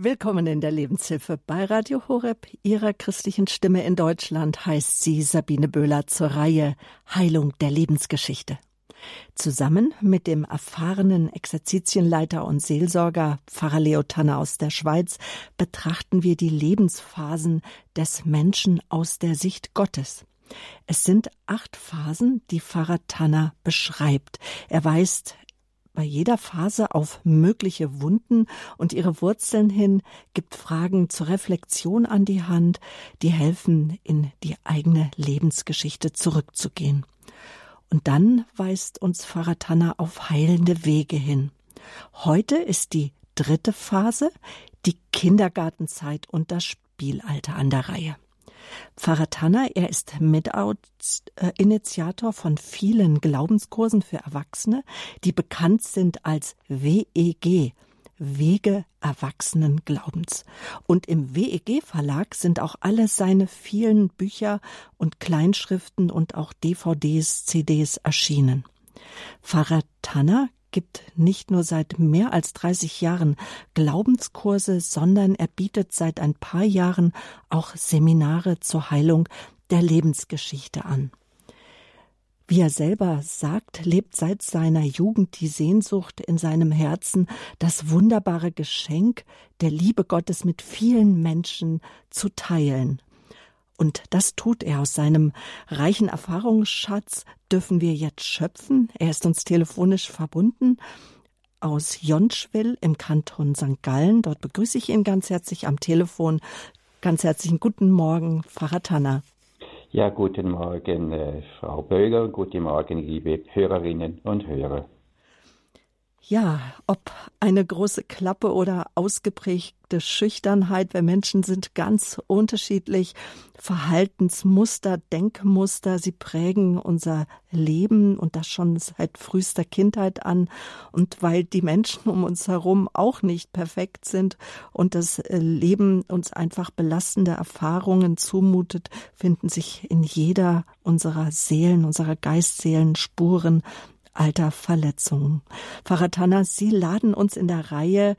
Willkommen in der Lebenshilfe bei Radio Horeb, Ihrer christlichen Stimme in Deutschland, heißt sie Sabine Böhler zur Reihe Heilung der Lebensgeschichte. Zusammen mit dem erfahrenen Exerzitienleiter und Seelsorger Pfarrer Leo Tanner aus der Schweiz betrachten wir die Lebensphasen des Menschen aus der Sicht Gottes. Es sind acht Phasen, die Pfarrer Tanner beschreibt. Er weist bei jeder Phase auf mögliche Wunden und ihre Wurzeln hin, gibt Fragen zur Reflexion an die Hand, die helfen, in die eigene Lebensgeschichte zurückzugehen. Und dann weist uns Tanner auf heilende Wege hin. Heute ist die dritte Phase, die Kindergartenzeit und das Spielalter an der Reihe. Pfarrer Tanner, er ist Mitinitiator von vielen Glaubenskursen für Erwachsene, die bekannt sind als WEG, Wege erwachsenen Glaubens. Und im WEG Verlag sind auch alle seine vielen Bücher und Kleinschriften und auch DVDs, CDs erschienen. Pfarrer Tanner gibt nicht nur seit mehr als 30 Jahren Glaubenskurse, sondern er bietet seit ein paar Jahren auch Seminare zur Heilung der Lebensgeschichte an. Wie er selber sagt, lebt seit seiner Jugend die Sehnsucht in seinem Herzen, das wunderbare Geschenk der Liebe Gottes mit vielen Menschen zu teilen. Und das tut er aus seinem reichen Erfahrungsschatz, dürfen wir jetzt schöpfen. Er ist uns telefonisch verbunden aus Jonschwil im Kanton St. Gallen. Dort begrüße ich ihn ganz herzlich am Telefon. Ganz herzlichen guten Morgen, Pfarrer Tanner. Ja, guten Morgen, äh, Frau Böger. Guten Morgen, liebe Hörerinnen und Hörer. Ja, ob eine große Klappe oder ausgeprägte Schüchternheit, wir Menschen sind ganz unterschiedlich. Verhaltensmuster, Denkmuster, sie prägen unser Leben und das schon seit frühester Kindheit an. Und weil die Menschen um uns herum auch nicht perfekt sind und das Leben uns einfach belastende Erfahrungen zumutet, finden sich in jeder unserer Seelen, unserer Geistseelen Spuren alter Verletzungen. Pfarrer Tanner, Sie laden uns in der Reihe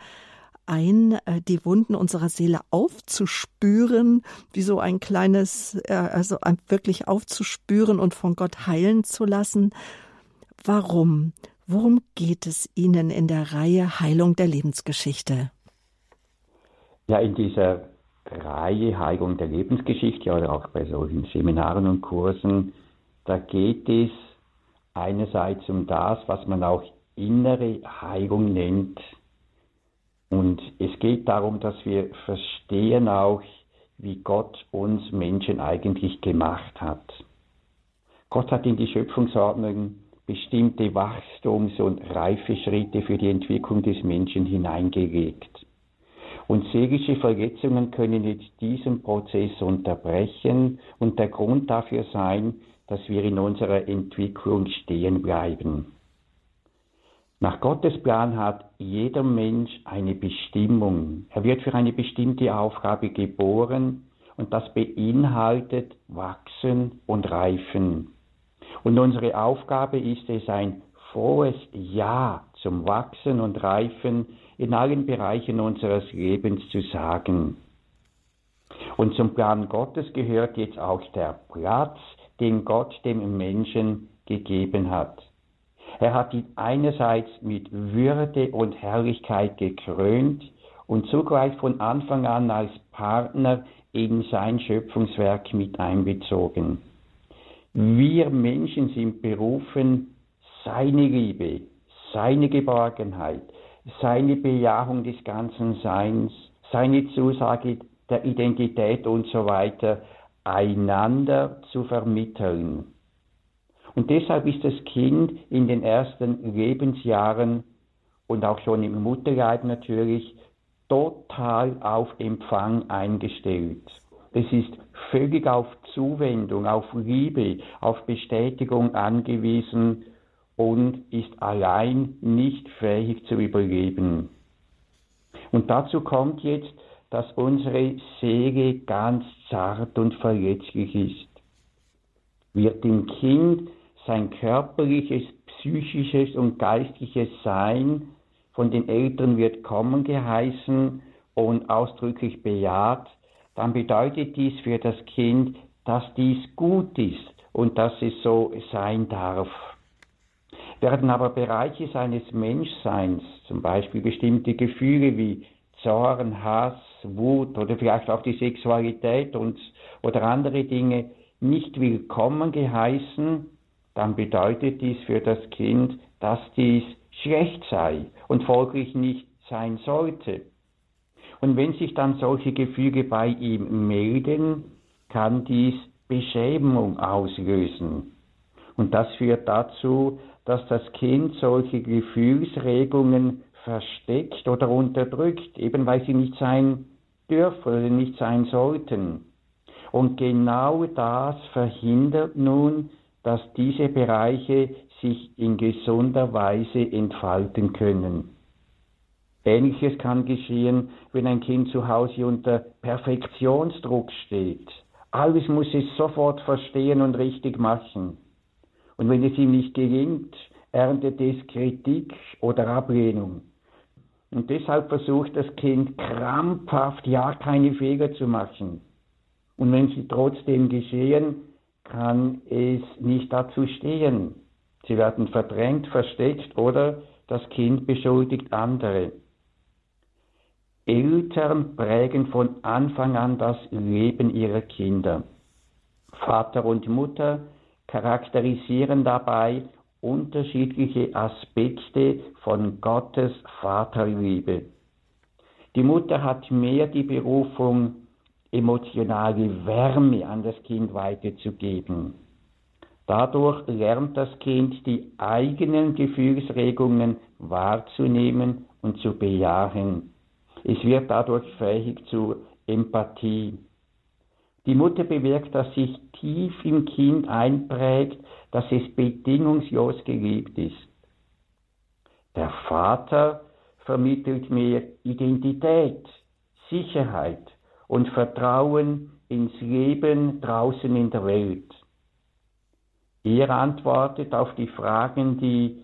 ein, äh, die Wunden unserer Seele aufzuspüren, wie so ein kleines, äh, also wirklich aufzuspüren und von Gott heilen zu lassen. Warum? Worum geht es Ihnen in der Reihe Heilung der Lebensgeschichte? Ja, in dieser Reihe Heilung der Lebensgeschichte oder auch bei solchen Seminaren und Kursen, da geht es einerseits um das, was man auch innere Heilung nennt. Und es geht darum, dass wir verstehen auch, wie Gott uns Menschen eigentlich gemacht hat. Gott hat in die Schöpfungsordnung bestimmte Wachstums- und Reifeschritte für die Entwicklung des Menschen hineingelegt. Und seelische Verletzungen können jetzt diesen Prozess unterbrechen und der Grund dafür sein, dass wir in unserer Entwicklung stehen bleiben. Nach Gottes Plan hat jeder Mensch eine Bestimmung. Er wird für eine bestimmte Aufgabe geboren und das beinhaltet wachsen und reifen. Und unsere Aufgabe ist es, ein frohes Ja zum Wachsen und Reifen in allen Bereichen unseres Lebens zu sagen. Und zum Plan Gottes gehört jetzt auch der Platz, den Gott dem Menschen gegeben hat. Er hat ihn einerseits mit Würde und Herrlichkeit gekrönt und zugleich von Anfang an als Partner in sein Schöpfungswerk mit einbezogen. Wir Menschen sind berufen, seine Liebe, seine Geborgenheit, seine Bejahung des ganzen Seins, seine Zusage der Identität und so weiter einander zu vermitteln. Und deshalb ist das Kind in den ersten Lebensjahren und auch schon im Mutterleib natürlich total auf Empfang eingestellt. Es ist völlig auf Zuwendung, auf Liebe, auf Bestätigung angewiesen und ist allein nicht fähig zu überleben. Und dazu kommt jetzt, dass unsere Seele ganz zart und verletzlich ist. Wird dem Kind sein körperliches, psychisches und geistliches Sein von den Eltern wird kommen geheißen und ausdrücklich bejaht, dann bedeutet dies für das Kind, dass dies gut ist und dass es so sein darf. Werden aber Bereiche seines Menschseins, zum Beispiel bestimmte Gefühle wie Zorn, Hass, Wut oder vielleicht auch die Sexualität und, oder andere Dinge nicht willkommen geheißen, dann bedeutet dies für das Kind, dass dies schlecht sei und folglich nicht sein sollte. Und wenn sich dann solche Gefühle bei ihm melden, kann dies Beschämung auslösen. Und das führt dazu, dass das Kind solche Gefühlsregungen versteckt oder unterdrückt, eben weil sie nicht sein dürfen oder nicht sein sollten. Und genau das verhindert nun, dass diese Bereiche sich in gesunder Weise entfalten können. Ähnliches kann geschehen, wenn ein Kind zu Hause unter Perfektionsdruck steht. Alles muss es sofort verstehen und richtig machen. Und wenn es ihm nicht gelingt, erntet es Kritik oder Ablehnung. Und deshalb versucht das Kind krampfhaft, ja keine Fehler zu machen. Und wenn sie trotzdem geschehen, kann es nicht dazu stehen. Sie werden verdrängt, versteckt oder das Kind beschuldigt andere. Eltern prägen von Anfang an das Leben ihrer Kinder. Vater und Mutter charakterisieren dabei unterschiedliche Aspekte von Gottes Vaterliebe. Die Mutter hat mehr die Berufung, emotionale Wärme an das Kind weiterzugeben. Dadurch lernt das Kind die eigenen Gefühlsregungen wahrzunehmen und zu bejahen. Es wird dadurch fähig zu Empathie. Die Mutter bewirkt, dass sich tief im Kind einprägt, dass es bedingungslos geliebt ist. Der Vater vermittelt mehr Identität, Sicherheit und Vertrauen ins Leben draußen in der Welt. Er antwortet auf die Fragen, die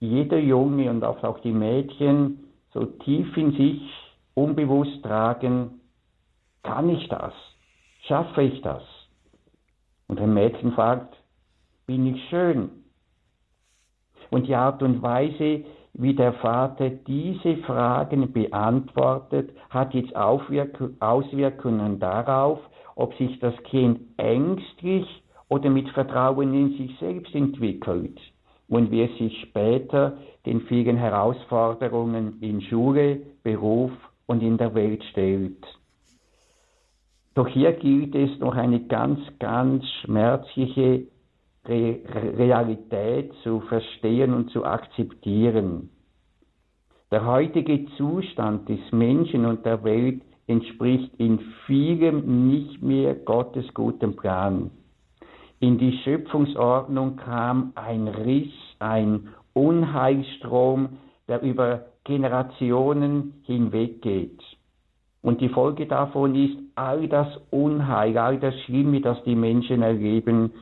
jeder Junge und auch die Mädchen so tief in sich unbewusst tragen, kann ich das? Schaffe ich das? Und ein Mädchen fragt, bin ich schön? Und die Art und Weise, wie der Vater diese Fragen beantwortet, hat jetzt Auswirkungen darauf, ob sich das Kind ängstlich oder mit Vertrauen in sich selbst entwickelt und wie es sich später den vielen Herausforderungen in Schule, Beruf und in der Welt stellt. Doch hier gilt es noch eine ganz, ganz schmerzliche Re Realität zu verstehen und zu akzeptieren. Der heutige Zustand des Menschen und der Welt entspricht in vielem nicht mehr Gottes gutem Plan. In die Schöpfungsordnung kam ein Riss, ein Unheilstrom, der über Generationen hinweggeht. Und die Folge davon ist all das Unheil, all das Schlimme, das die Menschen erleben,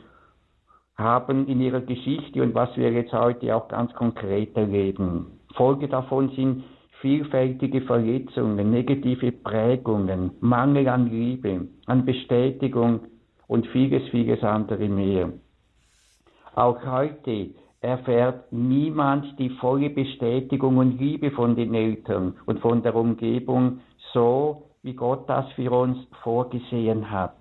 haben in ihrer Geschichte und was wir jetzt heute auch ganz konkret erleben. Folge davon sind vielfältige Verletzungen, negative Prägungen, Mangel an Liebe, an Bestätigung und vieles, vieles andere mehr. Auch heute erfährt niemand die volle Bestätigung und Liebe von den Eltern und von der Umgebung so, wie Gott das für uns vorgesehen hat.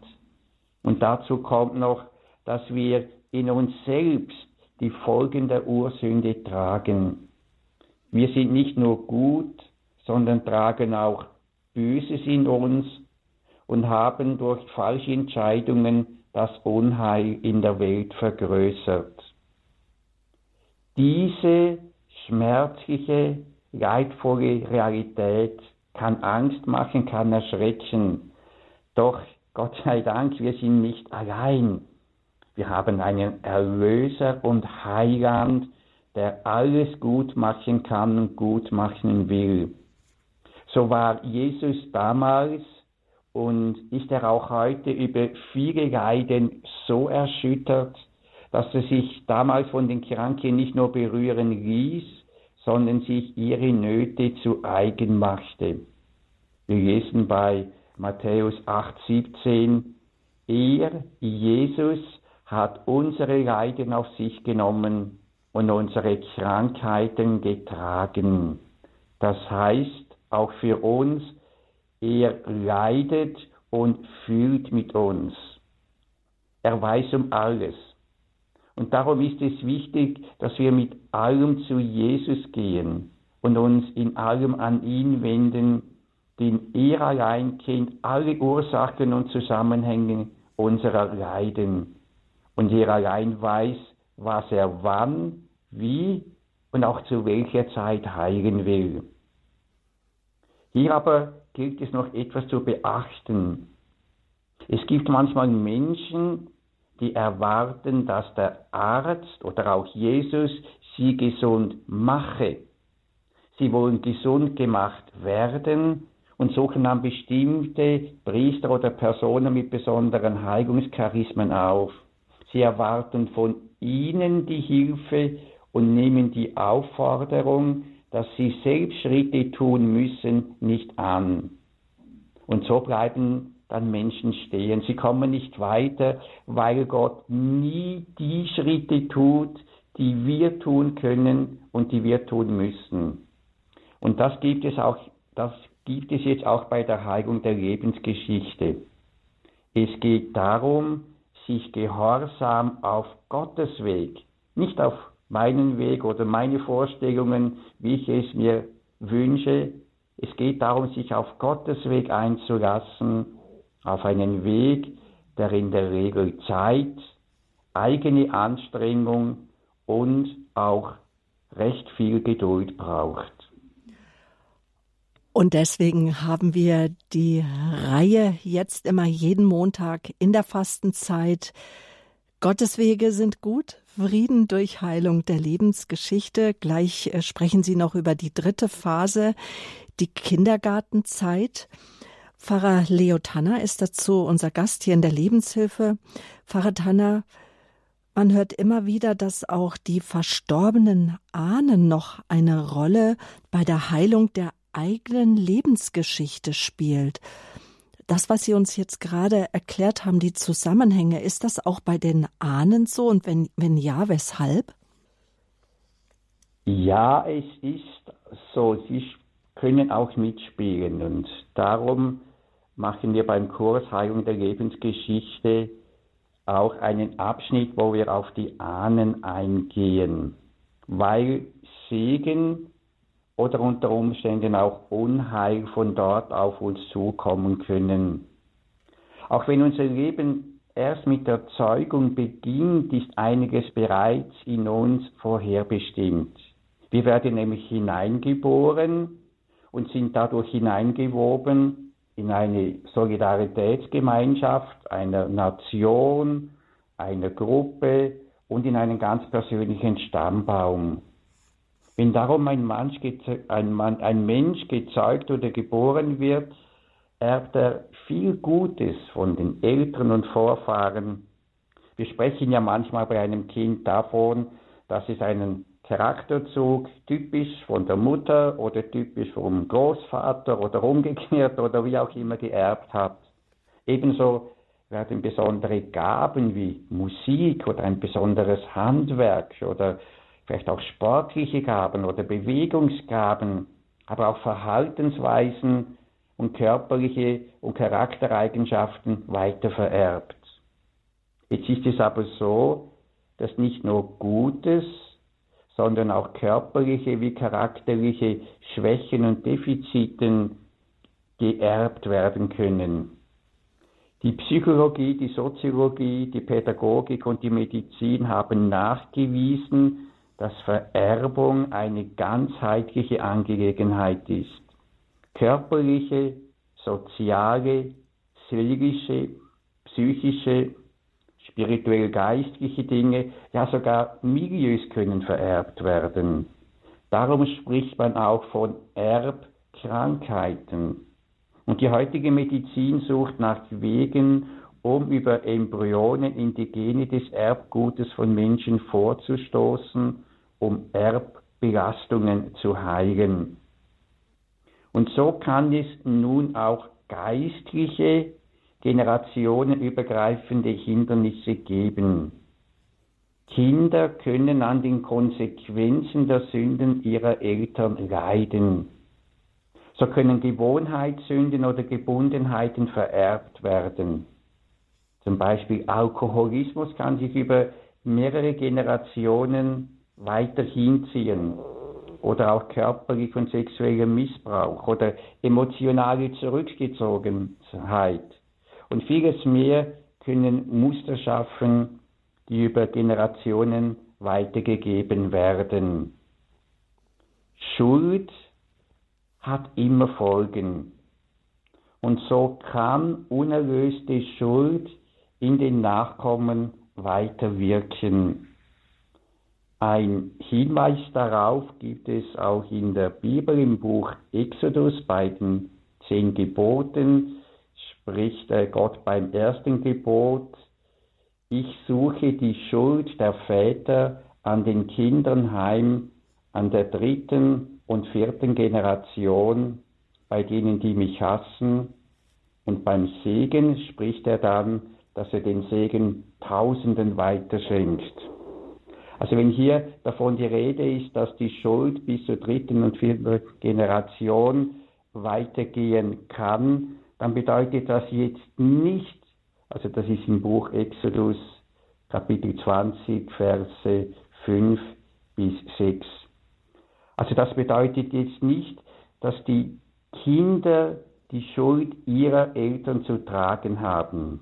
Und dazu kommt noch, dass wir in uns selbst die Folgen der Ursünde tragen. Wir sind nicht nur gut, sondern tragen auch Böses in uns und haben durch falsche Entscheidungen das Unheil in der Welt vergrößert. Diese schmerzliche, leidvolle Realität kann Angst machen, kann erschrecken. Doch Gott sei Dank, wir sind nicht allein. Wir haben einen Erlöser und Heiland, der alles gut machen kann und gut machen will. So war Jesus damals und ist er auch heute über viele Leiden so erschüttert, dass er sich damals von den Kranken nicht nur berühren ließ, sondern sich ihre Nöte zu eigen machte. Wir lesen bei Matthäus 8,17, er, Jesus, hat unsere Leiden auf sich genommen und unsere Krankheiten getragen. Das heißt, auch für uns, er leidet und fühlt mit uns. Er weiß um alles. Und darum ist es wichtig, dass wir mit allem zu Jesus gehen und uns in allem an ihn wenden, denn er allein kennt alle Ursachen und Zusammenhänge unserer Leiden. Und er allein weiß, was er wann, wie und auch zu welcher Zeit heilen will. Hier aber gilt es noch etwas zu beachten. Es gibt manchmal Menschen, die erwarten, dass der Arzt oder auch Jesus sie gesund mache. Sie wollen gesund gemacht werden und suchen dann bestimmte Priester oder Personen mit besonderen Heilungscharismen auf. Sie erwarten von ihnen die Hilfe und nehmen die Aufforderung, dass sie selbst Schritte tun müssen, nicht an. Und so bleiben dann Menschen stehen. Sie kommen nicht weiter, weil Gott nie die Schritte tut, die wir tun können und die wir tun müssen. Und das gibt es auch, das gibt es jetzt auch bei der Heilung der Lebensgeschichte. Es geht darum, sich gehorsam auf Gottes Weg, nicht auf meinen Weg oder meine Vorstellungen, wie ich es mir wünsche. Es geht darum, sich auf Gottes Weg einzulassen, auf einen Weg, der in der Regel Zeit, eigene Anstrengung und auch recht viel Geduld braucht. Und deswegen haben wir die Reihe jetzt immer jeden Montag in der Fastenzeit. Gottes Wege sind gut, Frieden durch Heilung der Lebensgeschichte. Gleich äh, sprechen Sie noch über die dritte Phase, die Kindergartenzeit. Pfarrer Leo Tanner ist dazu unser Gast hier in der Lebenshilfe. Pfarrer Tanner, man hört immer wieder, dass auch die verstorbenen Ahnen noch eine Rolle bei der Heilung der eigenen Lebensgeschichte spielt. Das, was Sie uns jetzt gerade erklärt haben, die Zusammenhänge, ist das auch bei den Ahnen so? Und wenn, wenn ja, weshalb? Ja, es ist so. Sie können auch mitspielen. Und darum machen wir beim Kurs Heilung der Lebensgeschichte auch einen Abschnitt, wo wir auf die Ahnen eingehen. Weil Segen oder unter Umständen auch Unheil von dort auf uns zukommen können. Auch wenn unser Leben erst mit der Zeugung beginnt, ist einiges bereits in uns vorherbestimmt. Wir werden nämlich hineingeboren und sind dadurch hineingewoben in eine Solidaritätsgemeinschaft einer Nation, einer Gruppe und in einen ganz persönlichen Stammbaum. Wenn darum ein Mensch, ein, Mann, ein Mensch gezeugt oder geboren wird, erbt er viel Gutes von den Eltern und Vorfahren. Wir sprechen ja manchmal bei einem Kind davon, dass es einen Charakterzug typisch von der Mutter oder typisch vom Großvater oder umgekehrt oder wie auch immer geerbt hat. Ebenso werden besondere Gaben wie Musik oder ein besonderes Handwerk oder vielleicht auch sportliche Gaben oder Bewegungsgaben, aber auch Verhaltensweisen und körperliche und Charaktereigenschaften weiter vererbt. Jetzt ist es aber so, dass nicht nur Gutes, sondern auch körperliche wie charakterliche Schwächen und Defiziten geerbt werden können. Die Psychologie, die Soziologie, die Pädagogik und die Medizin haben nachgewiesen, dass Vererbung eine ganzheitliche Angelegenheit ist. Körperliche, soziale, seelische, psychische, spirituell-geistliche Dinge, ja sogar Milieus können vererbt werden. Darum spricht man auch von Erbkrankheiten. Und die heutige Medizin sucht nach Wegen, um über Embryonen in die Gene des Erbgutes von Menschen vorzustoßen, um Erbbelastungen zu heilen. Und so kann es nun auch geistliche, generationenübergreifende Hindernisse geben. Kinder können an den Konsequenzen der Sünden ihrer Eltern leiden. So können Gewohnheitssünden oder Gebundenheiten vererbt werden. Zum Beispiel Alkoholismus kann sich über mehrere Generationen weiter hinziehen. Oder auch körperlich und sexueller Missbrauch oder emotionale Zurückgezogenheit. Und vieles mehr können Muster schaffen, die über Generationen weitergegeben werden. Schuld hat immer Folgen. Und so kann unerlöste Schuld in den Nachkommen weiterwirken. Ein Hinweis darauf gibt es auch in der Bibel im Buch Exodus bei den zehn Geboten, spricht Gott beim ersten Gebot, ich suche die Schuld der Väter an den Kindern heim, an der dritten und vierten Generation, bei denen, die mich hassen. Und beim Segen spricht er dann, dass er den Segen Tausenden weiterschenkt. Also wenn hier davon die Rede ist, dass die Schuld bis zur dritten und vierten Generation weitergehen kann, dann bedeutet das jetzt nicht, also das ist im Buch Exodus Kapitel 20, Verse 5 bis 6. Also das bedeutet jetzt nicht, dass die Kinder die Schuld ihrer Eltern zu tragen haben.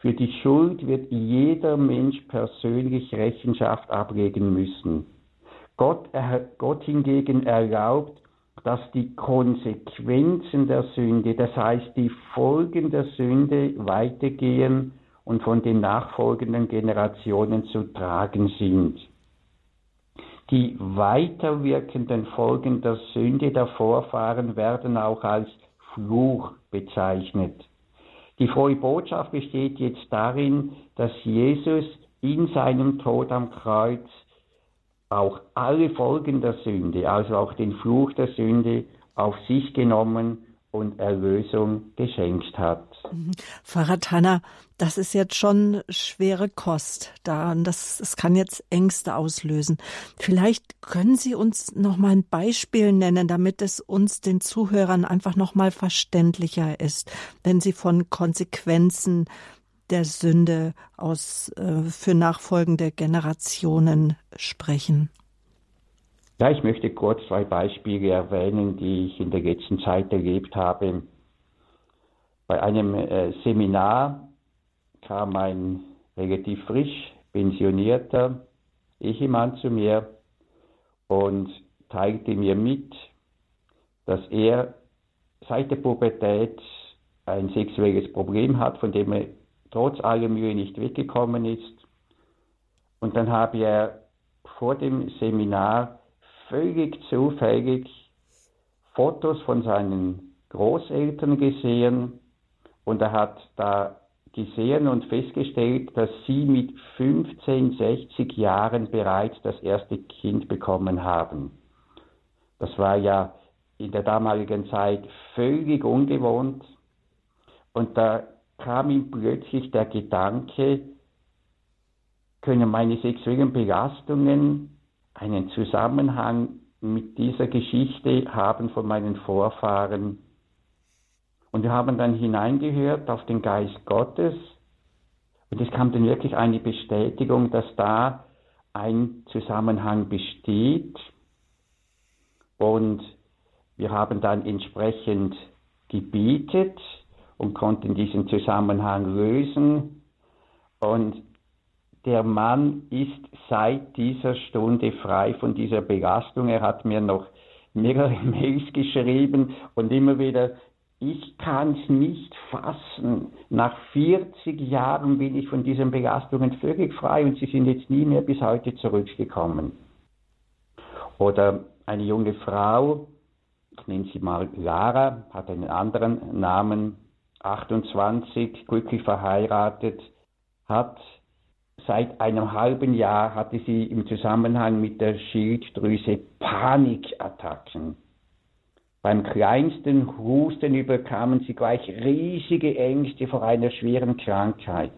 Für die Schuld wird jeder Mensch persönlich Rechenschaft ablegen müssen. Gott, Gott hingegen erlaubt, dass die Konsequenzen der Sünde, das heißt die Folgen der Sünde weitergehen und von den nachfolgenden Generationen zu tragen sind. Die weiterwirkenden Folgen der Sünde der Vorfahren werden auch als Fluch bezeichnet. Die frohe Botschaft besteht jetzt darin, dass Jesus in seinem Tod am Kreuz auch alle Folgen der Sünde, also auch den Fluch der Sünde, auf sich genommen und Erlösung geschenkt hat. Pfarrer Tanner, das ist jetzt schon schwere Kost da und das, das kann jetzt Ängste auslösen. Vielleicht können Sie uns noch mal ein Beispiel nennen, damit es uns den Zuhörern einfach noch mal verständlicher ist, wenn Sie von Konsequenzen der Sünde aus äh, für nachfolgende Generationen sprechen? Ja, ich möchte kurz zwei Beispiele erwähnen, die ich in der letzten Zeit erlebt habe. Bei einem äh, Seminar kam ein relativ frisch pensionierter Ehemann zu mir und teilte mir mit, dass er seit der Pubertät ein sexuelles Problem hat, von dem er trotz aller Mühe nicht weggekommen ist. Und dann habe er vor dem Seminar völlig zufällig Fotos von seinen Großeltern gesehen und er hat da gesehen und festgestellt, dass sie mit 15, 60 Jahren bereits das erste Kind bekommen haben. Das war ja in der damaligen Zeit völlig ungewohnt. Und da kam ihm plötzlich der Gedanke, können meine sexuellen Belastungen einen Zusammenhang mit dieser Geschichte haben von meinen Vorfahren. Und wir haben dann hineingehört auf den Geist Gottes und es kam dann wirklich eine Bestätigung, dass da ein Zusammenhang besteht. Und wir haben dann entsprechend gebetet und konnten diesen Zusammenhang lösen. Und der Mann ist seit dieser Stunde frei von dieser Belastung. Er hat mir noch mehrere Mails geschrieben und immer wieder, ich kann es nicht fassen. Nach 40 Jahren bin ich von diesen Belastungen völlig frei und sie sind jetzt nie mehr bis heute zurückgekommen. Oder eine junge Frau, ich nenne sie mal Lara, hat einen anderen Namen, 28, glücklich verheiratet, hat seit einem halben Jahr hatte sie im Zusammenhang mit der Schilddrüse Panikattacken. Beim kleinsten Husten überkamen sie gleich riesige Ängste vor einer schweren Krankheit.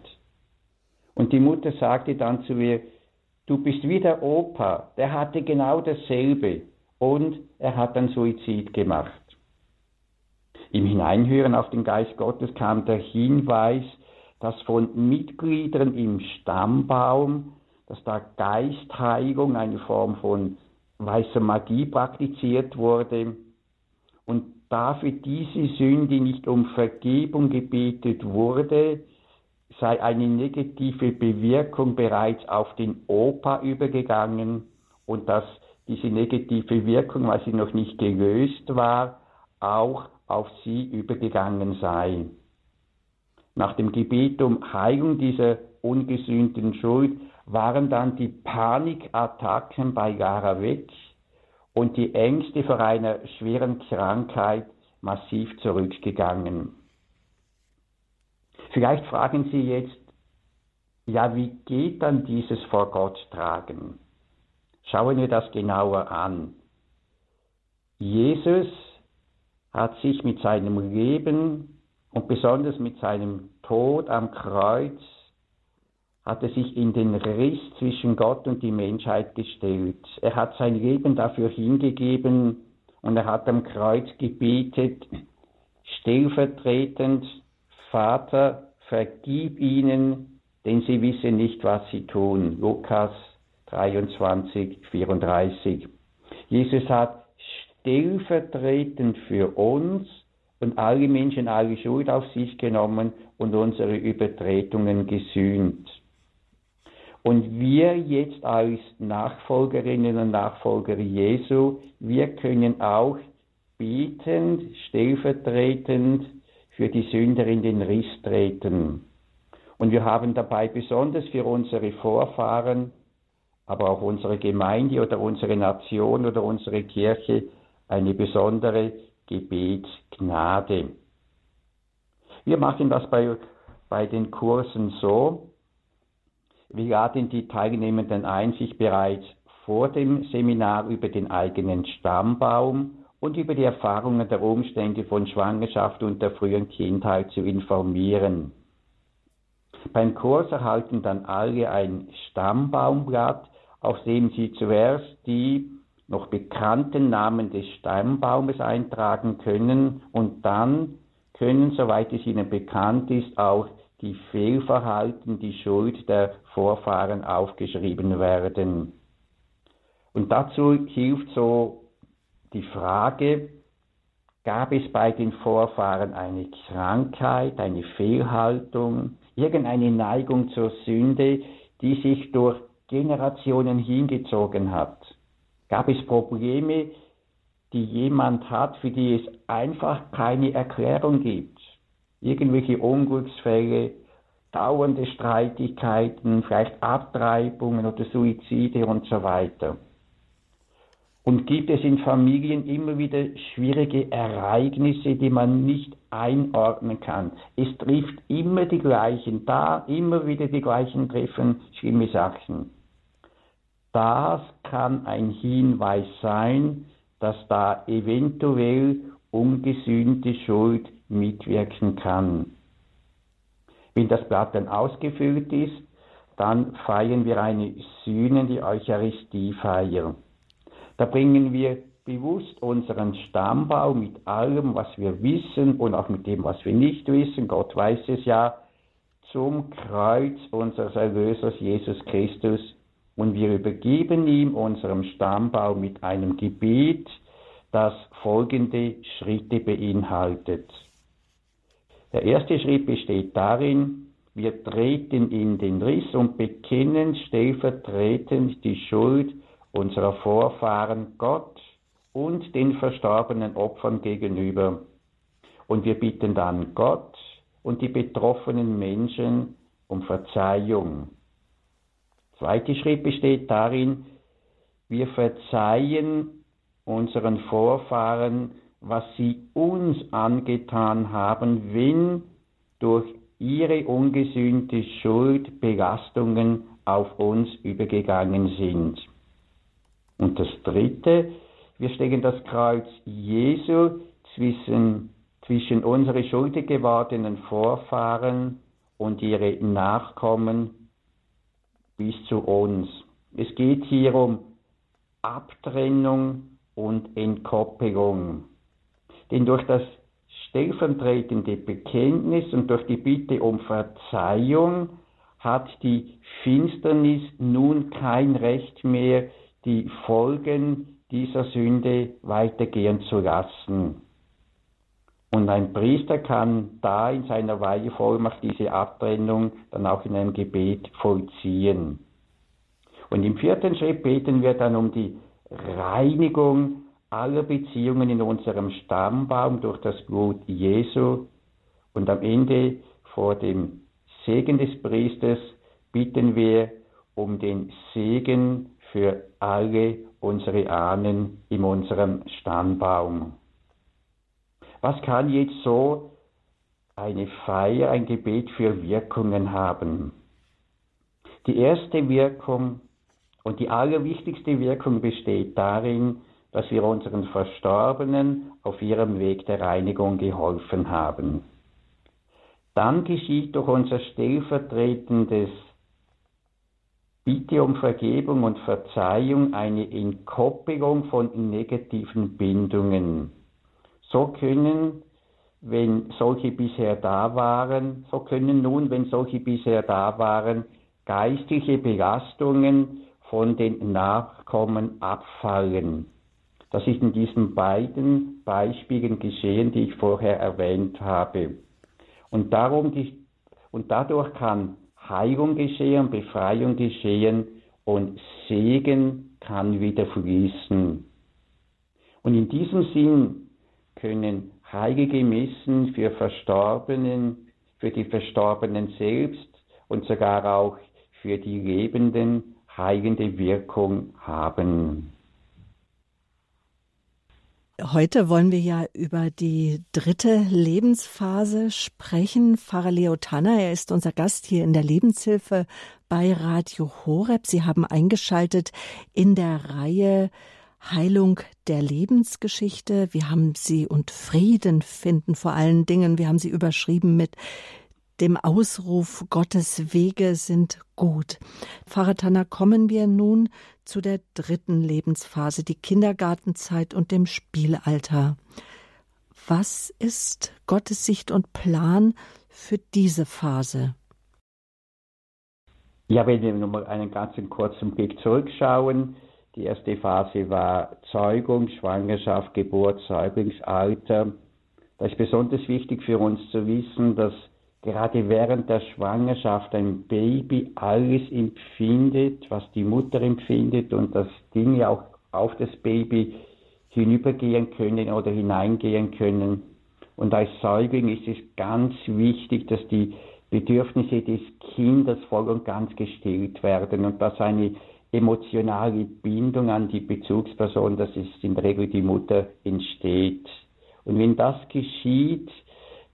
Und die Mutter sagte dann zu ihr, du bist wie der Opa, der hatte genau dasselbe und er hat dann Suizid gemacht. Im Hineinhören auf den Geist Gottes kam der Hinweis, dass von Mitgliedern im Stammbaum, dass da Geistheilung, eine Form von weißer Magie praktiziert wurde und dafür diese Sünde nicht um Vergebung gebetet wurde, sei eine negative Bewirkung bereits auf den Opa übergegangen und dass diese negative Wirkung, weil sie noch nicht gelöst war, auch auf sie übergegangen sei. Nach dem Gebet um Heilung dieser ungesühnten Schuld waren dann die Panikattacken bei Lara weg und die Ängste vor einer schweren Krankheit massiv zurückgegangen. Vielleicht fragen Sie jetzt, ja, wie geht dann dieses vor Gott tragen? Schauen wir das genauer an. Jesus hat sich mit seinem Leben und besonders mit seinem Tod am Kreuz, hat er sich in den Riss zwischen Gott und die Menschheit gestellt. Er hat sein Leben dafür hingegeben und er hat am Kreuz gebetet, stellvertretend, Vater, vergib ihnen, denn sie wissen nicht, was sie tun. Lukas 23, 34. Jesus hat stellvertretend für uns und alle Menschen alle Schuld auf sich genommen und unsere Übertretungen gesühnt. Und wir jetzt als Nachfolgerinnen und Nachfolger Jesu, wir können auch betend, stellvertretend für die Sünder in den Riss treten. Und wir haben dabei besonders für unsere Vorfahren, aber auch unsere Gemeinde oder unsere Nation oder unsere Kirche eine besondere Gebetsgnade. Wir machen das bei, bei den Kursen so. Wir laden die Teilnehmenden ein, sich bereits vor dem Seminar über den eigenen Stammbaum und über die Erfahrungen der Umstände von Schwangerschaft und der frühen Kindheit zu informieren. Beim Kurs erhalten dann alle ein Stammbaumblatt, auf dem sie zuerst die noch bekannten Namen des Stammbaumes eintragen können und dann können, soweit es ihnen bekannt ist, auch die Fehlverhalten, die Schuld der Vorfahren aufgeschrieben werden. Und dazu hilft so die Frage, gab es bei den Vorfahren eine Krankheit, eine Fehlhaltung, irgendeine Neigung zur Sünde, die sich durch Generationen hingezogen hat? Gab es Probleme, die jemand hat, für die es einfach keine Erklärung gibt? Irgendwelche Unglücksfälle, dauernde Streitigkeiten, vielleicht Abtreibungen oder Suizide und so weiter. Und gibt es in Familien immer wieder schwierige Ereignisse, die man nicht einordnen kann. Es trifft immer die gleichen, da immer wieder die gleichen treffen schlimme Sachen. Das kann ein Hinweis sein, dass da eventuell ungesühnte Schuld mitwirken kann. Wenn das Blatt dann ausgefüllt ist, dann feiern wir eine Sühne, die Eucharistiefeier. Da bringen wir bewusst unseren Stammbaum mit allem, was wir wissen und auch mit dem, was wir nicht wissen, Gott weiß es ja, zum Kreuz unseres Erlösers Jesus Christus und wir übergeben ihm unserem Stammbaum mit einem Gebet, das folgende Schritte beinhaltet. Der erste Schritt besteht darin, wir treten in den Riss und bekennen stellvertretend die Schuld unserer Vorfahren Gott und den verstorbenen Opfern gegenüber. Und wir bitten dann Gott und die betroffenen Menschen um Verzeihung. Zweiter Schritt besteht darin, wir verzeihen unseren Vorfahren, was sie uns angetan haben, wenn durch ihre ungesühnte Schuld Belastungen auf uns übergegangen sind. Und das Dritte, wir stellen das Kreuz Jesu zwischen, zwischen unsere schuldig gewordenen Vorfahren und ihre Nachkommen bis zu uns. Es geht hier um Abtrennung und Entkoppelung. Denn durch das stellvertretende Bekenntnis und durch die Bitte um Verzeihung hat die Finsternis nun kein Recht mehr, die Folgen dieser Sünde weitergehen zu lassen. Und ein Priester kann da in seiner Weihevollmacht diese Abtrennung dann auch in einem Gebet vollziehen. Und im vierten Schritt beten wir dann um die Reinigung aller Beziehungen in unserem Stammbaum durch das Blut Jesu. Und am Ende vor dem Segen des Priesters bitten wir um den Segen für alle unsere Ahnen in unserem Stammbaum. Was kann jetzt so eine Feier, ein Gebet für Wirkungen haben? Die erste Wirkung und die allerwichtigste Wirkung besteht darin, dass wir unseren Verstorbenen auf ihrem Weg der Reinigung geholfen haben. Dann geschieht durch unser stellvertretendes Bitte um Vergebung und Verzeihung eine Entkoppelung von negativen Bindungen. So können, wenn solche bisher da waren, so können nun, wenn solche bisher da waren, geistliche Belastungen von den Nachkommen abfallen. Das ist in diesen beiden Beispielen geschehen, die ich vorher erwähnt habe. Und darum, und dadurch kann Heilung geschehen, Befreiung geschehen und Segen kann wieder fließen. Und in diesem Sinn können heilige Messen für Verstorbenen, für die Verstorbenen selbst und sogar auch für die Lebenden heilende Wirkung haben. Heute wollen wir ja über die dritte Lebensphase sprechen. Pfarrer Leo Tanner, er ist unser Gast hier in der Lebenshilfe bei Radio Horeb. Sie haben eingeschaltet in der Reihe Heilung der Lebensgeschichte. Wir haben sie und Frieden finden vor allen Dingen. Wir haben sie überschrieben mit dem Ausruf Gottes Wege sind gut. Pfarrer Tanner, kommen wir nun zu der dritten Lebensphase, die Kindergartenzeit und dem Spielalter. Was ist Gottes Sicht und Plan für diese Phase? Ja, wenn wir nochmal einen ganz kurzen Blick zurückschauen, die erste Phase war Zeugung, Schwangerschaft, Geburt, Säuglingsalter. Da ist besonders wichtig für uns zu wissen, dass gerade während der Schwangerschaft ein Baby alles empfindet, was die Mutter empfindet und dass Dinge auch auf das Baby hinübergehen können oder hineingehen können. Und als Säugling ist es ganz wichtig, dass die Bedürfnisse des Kindes voll und ganz gestillt werden und dass eine emotionale Bindung an die Bezugsperson, das ist in der Regel die Mutter, entsteht. Und wenn das geschieht,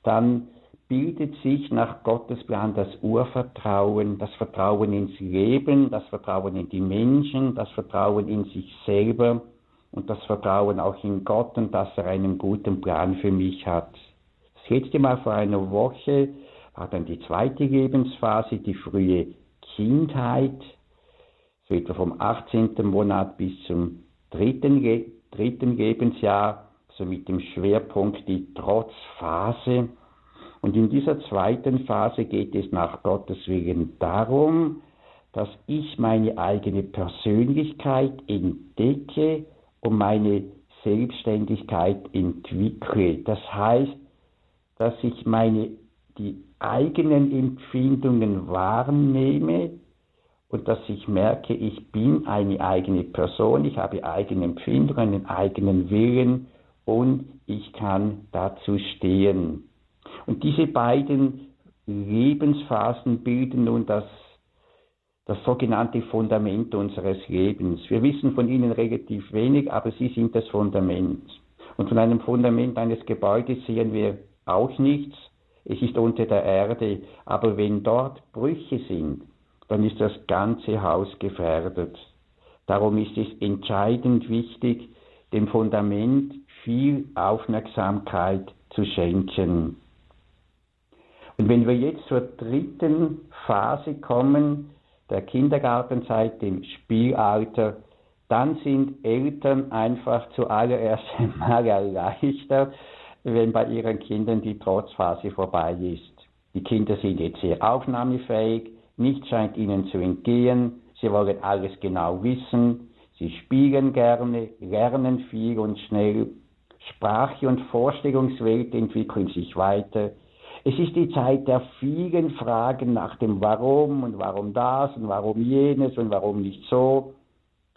dann bildet sich nach Gottes Plan das Urvertrauen, das Vertrauen ins Leben, das Vertrauen in die Menschen, das Vertrauen in sich selber und das Vertrauen auch in Gott und dass er einen guten Plan für mich hat. Das letzte Mal vor einer Woche war dann die zweite Lebensphase, die frühe Kindheit, so etwa vom 18. Monat bis zum dritten, dritten Lebensjahr, so mit dem Schwerpunkt die Trotzphase. Und in dieser zweiten Phase geht es nach Gottes Willen darum, dass ich meine eigene Persönlichkeit entdecke und meine Selbstständigkeit entwickle. Das heißt, dass ich meine, die eigenen Empfindungen wahrnehme und dass ich merke, ich bin eine eigene Person, ich habe eigene Empfindungen, einen eigenen Willen und ich kann dazu stehen. Und diese beiden Lebensphasen bilden nun das, das sogenannte Fundament unseres Lebens. Wir wissen von ihnen relativ wenig, aber sie sind das Fundament. Und von einem Fundament eines Gebäudes sehen wir auch nichts. Es ist unter der Erde, aber wenn dort Brüche sind, dann ist das ganze Haus gefährdet. Darum ist es entscheidend wichtig, dem Fundament viel Aufmerksamkeit zu schenken. Und wenn wir jetzt zur dritten Phase kommen, der Kindergartenzeit, dem Spielalter, dann sind Eltern einfach zuallererst einmal erleichtert, wenn bei ihren Kindern die Trotzphase vorbei ist. Die Kinder sind jetzt sehr aufnahmefähig, nichts scheint ihnen zu entgehen, sie wollen alles genau wissen, sie spielen gerne, lernen viel und schnell, Sprache und Vorstellungswelt entwickeln sich weiter. Es ist die Zeit der vielen Fragen nach dem Warum und warum das und warum jenes und warum nicht so.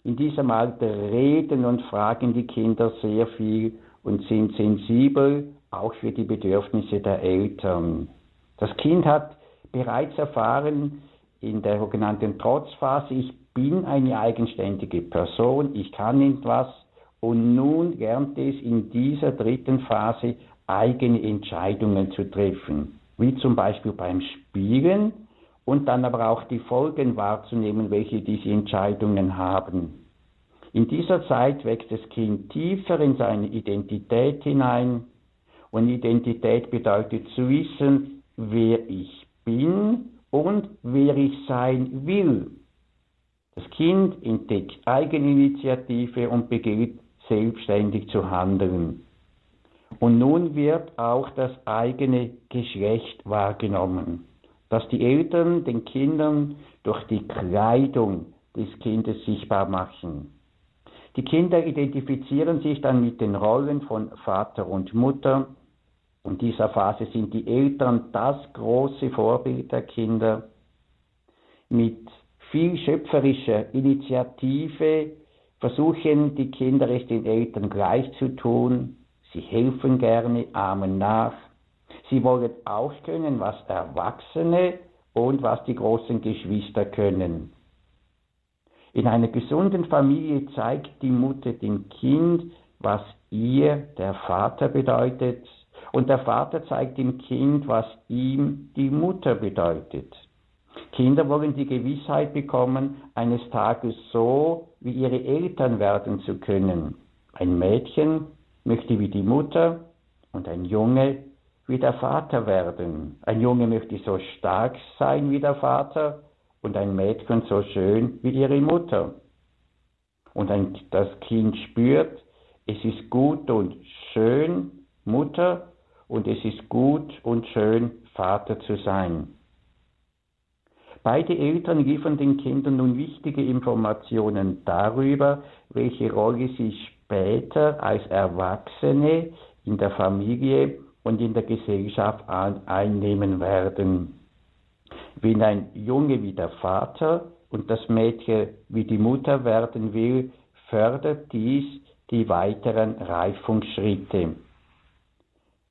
In diesem Alter reden und fragen die Kinder sehr viel und sind sensibel auch für die Bedürfnisse der Eltern. Das Kind hat bereits erfahren in der sogenannten Trotzphase, ich bin eine eigenständige Person, ich kann etwas und nun lernt es in dieser dritten Phase eigene Entscheidungen zu treffen, wie zum Beispiel beim Spielen und dann aber auch die Folgen wahrzunehmen, welche diese Entscheidungen haben. In dieser Zeit wächst das Kind tiefer in seine Identität hinein und Identität bedeutet zu wissen, wer ich bin und wer ich sein will. Das Kind entdeckt Eigeninitiative und beginnt selbstständig zu handeln. Und nun wird auch das eigene Geschlecht wahrgenommen dass die Eltern den Kindern durch die Kleidung des Kindes sichtbar machen. Die Kinder identifizieren sich dann mit den Rollen von Vater und Mutter. In dieser Phase sind die Eltern das große Vorbild der Kinder. Mit viel schöpferischer Initiative versuchen die Kinder es den Eltern gleich zu tun. Sie helfen gerne, ahmen nach, Sie wollen auch können, was Erwachsene und was die großen Geschwister können. In einer gesunden Familie zeigt die Mutter dem Kind, was ihr der Vater bedeutet, und der Vater zeigt dem Kind, was ihm die Mutter bedeutet. Kinder wollen die Gewissheit bekommen, eines Tages so wie ihre Eltern werden zu können. Ein Mädchen möchte wie die Mutter und ein Junge wie der Vater werden. Ein Junge möchte so stark sein wie der Vater und ein Mädchen so schön wie ihre Mutter. Und ein, das Kind spürt, es ist gut und schön, Mutter, und es ist gut und schön, Vater zu sein. Beide Eltern liefern den Kindern nun wichtige Informationen darüber, welche Rolle sie später als Erwachsene in der Familie und in der Gesellschaft einnehmen werden. Wenn ein Junge wie der Vater und das Mädchen wie die Mutter werden will, fördert dies die weiteren Reifungsschritte.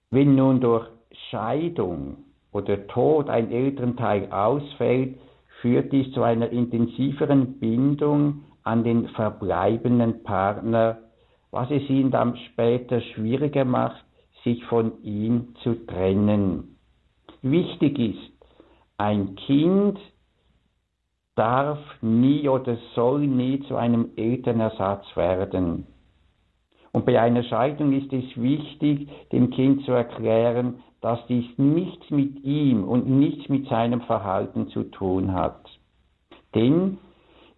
Wenn nun durch Scheidung oder Tod ein Elternteil ausfällt, führt dies zu einer intensiveren Bindung an den verbleibenden Partner, was es ihn dann später schwieriger macht, sich von ihm zu trennen. Wichtig ist, ein Kind darf nie oder soll nie zu einem Elternersatz werden. Und bei einer Scheidung ist es wichtig, dem Kind zu erklären, dass dies nichts mit ihm und nichts mit seinem Verhalten zu tun hat. Denn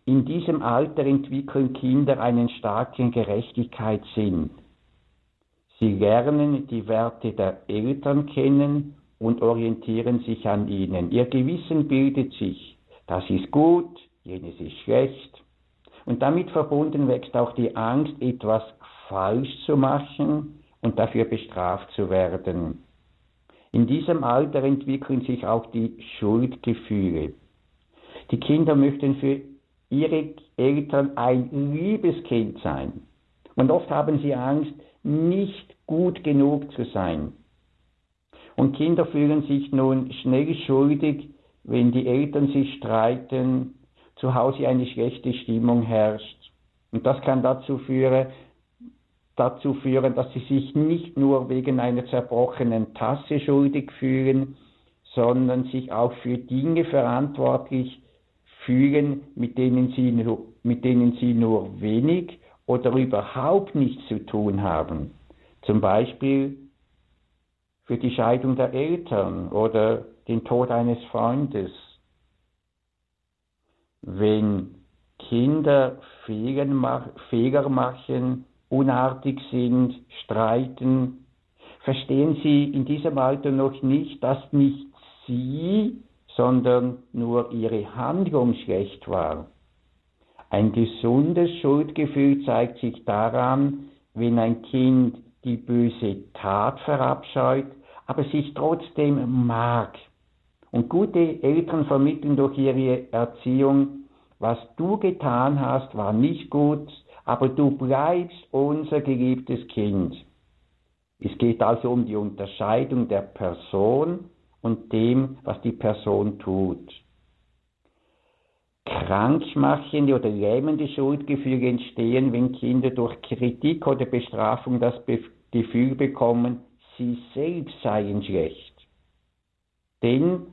in diesem Alter entwickeln Kinder einen starken Gerechtigkeitssinn. Sie lernen die Werte der Eltern kennen und orientieren sich an ihnen. Ihr Gewissen bildet sich. Das ist gut, jenes ist schlecht. Und damit verbunden wächst auch die Angst, etwas falsch zu machen und dafür bestraft zu werden. In diesem Alter entwickeln sich auch die Schuldgefühle. Die Kinder möchten für ihre Eltern ein liebes Kind sein. Und oft haben sie Angst, nicht gut genug zu sein. Und Kinder fühlen sich nun schnell schuldig, wenn die Eltern sich streiten, zu Hause eine schlechte Stimmung herrscht. Und das kann dazu führen, dazu führen, dass sie sich nicht nur wegen einer zerbrochenen Tasse schuldig fühlen, sondern sich auch für Dinge verantwortlich fühlen, mit denen sie, mit denen sie nur wenig oder überhaupt nichts zu tun haben. Zum Beispiel für die Scheidung der Eltern oder den Tod eines Freundes. Wenn Kinder Fehler machen, unartig sind, streiten, verstehen sie in diesem Alter noch nicht, dass nicht sie, sondern nur ihre Handlung schlecht war. Ein gesundes Schuldgefühl zeigt sich daran, wenn ein Kind die böse Tat verabscheut, aber sich trotzdem mag. Und gute Eltern vermitteln durch ihre Erziehung, was du getan hast, war nicht gut, aber du bleibst unser geliebtes Kind. Es geht also um die Unterscheidung der Person und dem, was die Person tut. Krankmachende oder lähmende Schuldgefühle entstehen, wenn Kinder durch Kritik oder Bestrafung das Gefühl bekommen, sie selbst seien schlecht. Denn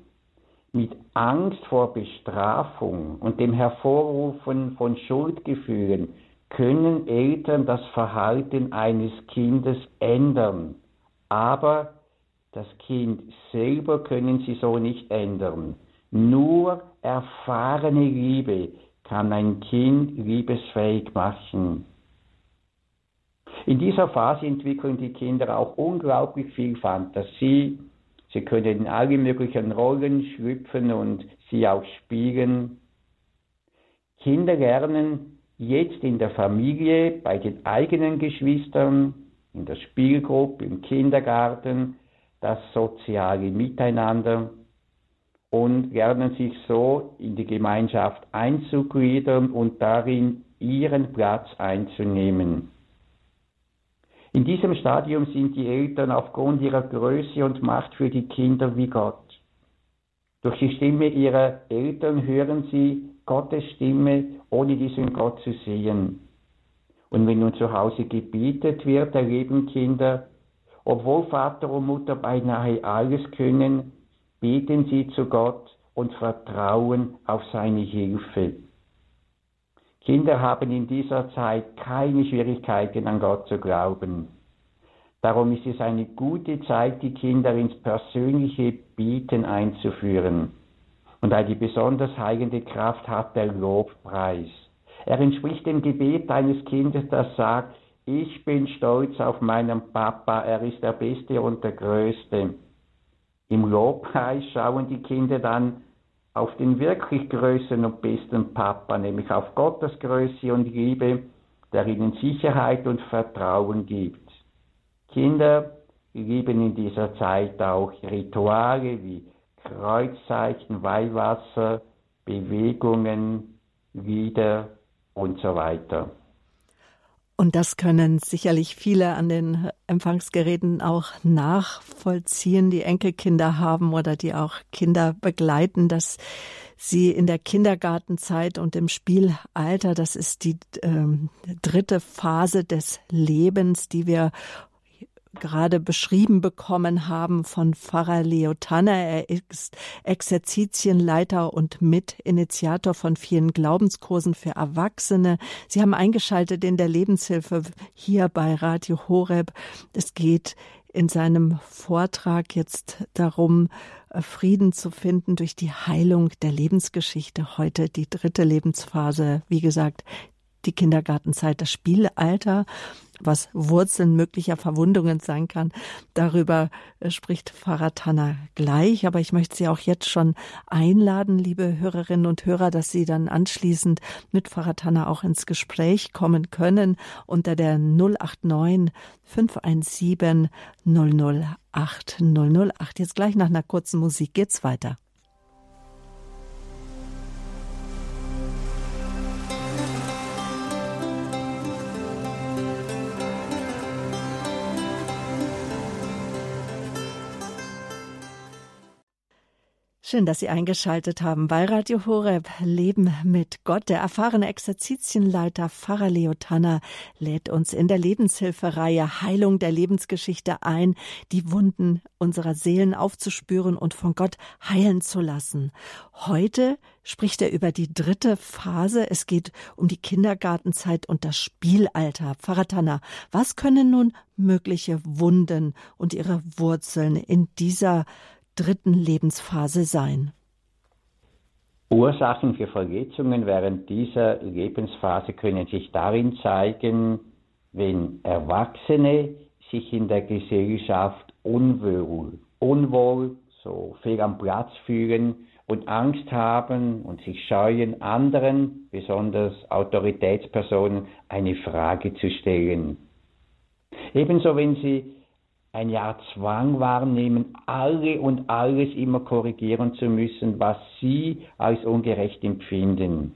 mit Angst vor Bestrafung und dem Hervorrufen von Schuldgefühlen können Eltern das Verhalten eines Kindes ändern, aber das Kind selber können sie so nicht ändern. Nur erfahrene Liebe kann ein Kind liebesfähig machen. In dieser Phase entwickeln die Kinder auch unglaublich viel Fantasie. Sie können in alle möglichen Rollen schlüpfen und sie auch spielen. Kinder lernen jetzt in der Familie, bei den eigenen Geschwistern, in der Spielgruppe, im Kindergarten, das soziale Miteinander und lernen sich so in die Gemeinschaft einzugliedern und darin ihren Platz einzunehmen. In diesem Stadium sind die Eltern aufgrund ihrer Größe und Macht für die Kinder wie Gott. Durch die Stimme ihrer Eltern hören sie Gottes Stimme, ohne diesen Gott zu sehen. Und wenn nun zu Hause gebietet wird, erleben Kinder, obwohl Vater und Mutter beinahe alles können, beten sie zu Gott und vertrauen auf seine Hilfe. Kinder haben in dieser Zeit keine Schwierigkeiten an Gott zu glauben. Darum ist es eine gute Zeit, die Kinder ins persönliche Bieten einzuführen. Und eine besonders heilende Kraft hat der Lobpreis. Er entspricht dem Gebet eines Kindes, das sagt, ich bin stolz auf meinen Papa, er ist der Beste und der Größte. Im Lobpreis schauen die Kinder dann auf den wirklich größten und besten Papa, nämlich auf Gottes Größe und Liebe, der ihnen Sicherheit und Vertrauen gibt. Kinder lieben in dieser Zeit auch Rituale wie Kreuzzeichen, Weihwasser, Bewegungen, Lieder und so weiter. Und das können sicherlich viele an den Empfangsgeräten auch nachvollziehen, die Enkelkinder haben oder die auch Kinder begleiten, dass sie in der Kindergartenzeit und im Spielalter, das ist die äh, dritte Phase des Lebens, die wir gerade beschrieben bekommen haben von Pfarrer Leo Tanner. Er ist Exerzitienleiter und Mitinitiator von vielen Glaubenskursen für Erwachsene. Sie haben eingeschaltet in der Lebenshilfe hier bei Radio Horeb. Es geht in seinem Vortrag jetzt darum, Frieden zu finden durch die Heilung der Lebensgeschichte. Heute die dritte Lebensphase, wie gesagt, die Kindergartenzeit, das Spielalter was Wurzeln möglicher Verwundungen sein kann. Darüber äh, spricht Pfarrer Tanner gleich. Aber ich möchte Sie auch jetzt schon einladen, liebe Hörerinnen und Hörer, dass Sie dann anschließend mit Pfarrer Tanner auch ins Gespräch kommen können unter der 089 517 008 008. Jetzt gleich nach einer kurzen Musik geht's weiter. Schön, dass Sie eingeschaltet haben bei Radio Horeb Leben mit Gott. Der erfahrene Exerzitienleiter Pfarrer Leo Tanner lädt uns in der Lebenshilfereihe Heilung der Lebensgeschichte ein, die Wunden unserer Seelen aufzuspüren und von Gott heilen zu lassen. Heute spricht er über die dritte Phase. Es geht um die Kindergartenzeit und das Spielalter. Pfarrer Tanner, was können nun mögliche Wunden und ihre Wurzeln in dieser dritten Lebensphase sein? Ursachen für Verletzungen während dieser Lebensphase können sich darin zeigen, wenn Erwachsene sich in der Gesellschaft unwohl, unwohl, so fehl am Platz fühlen und Angst haben und sich scheuen, anderen, besonders Autoritätspersonen, eine Frage zu stellen. Ebenso wenn sie ein Jahr Zwang wahrnehmen, alle und alles immer korrigieren zu müssen, was sie als ungerecht empfinden.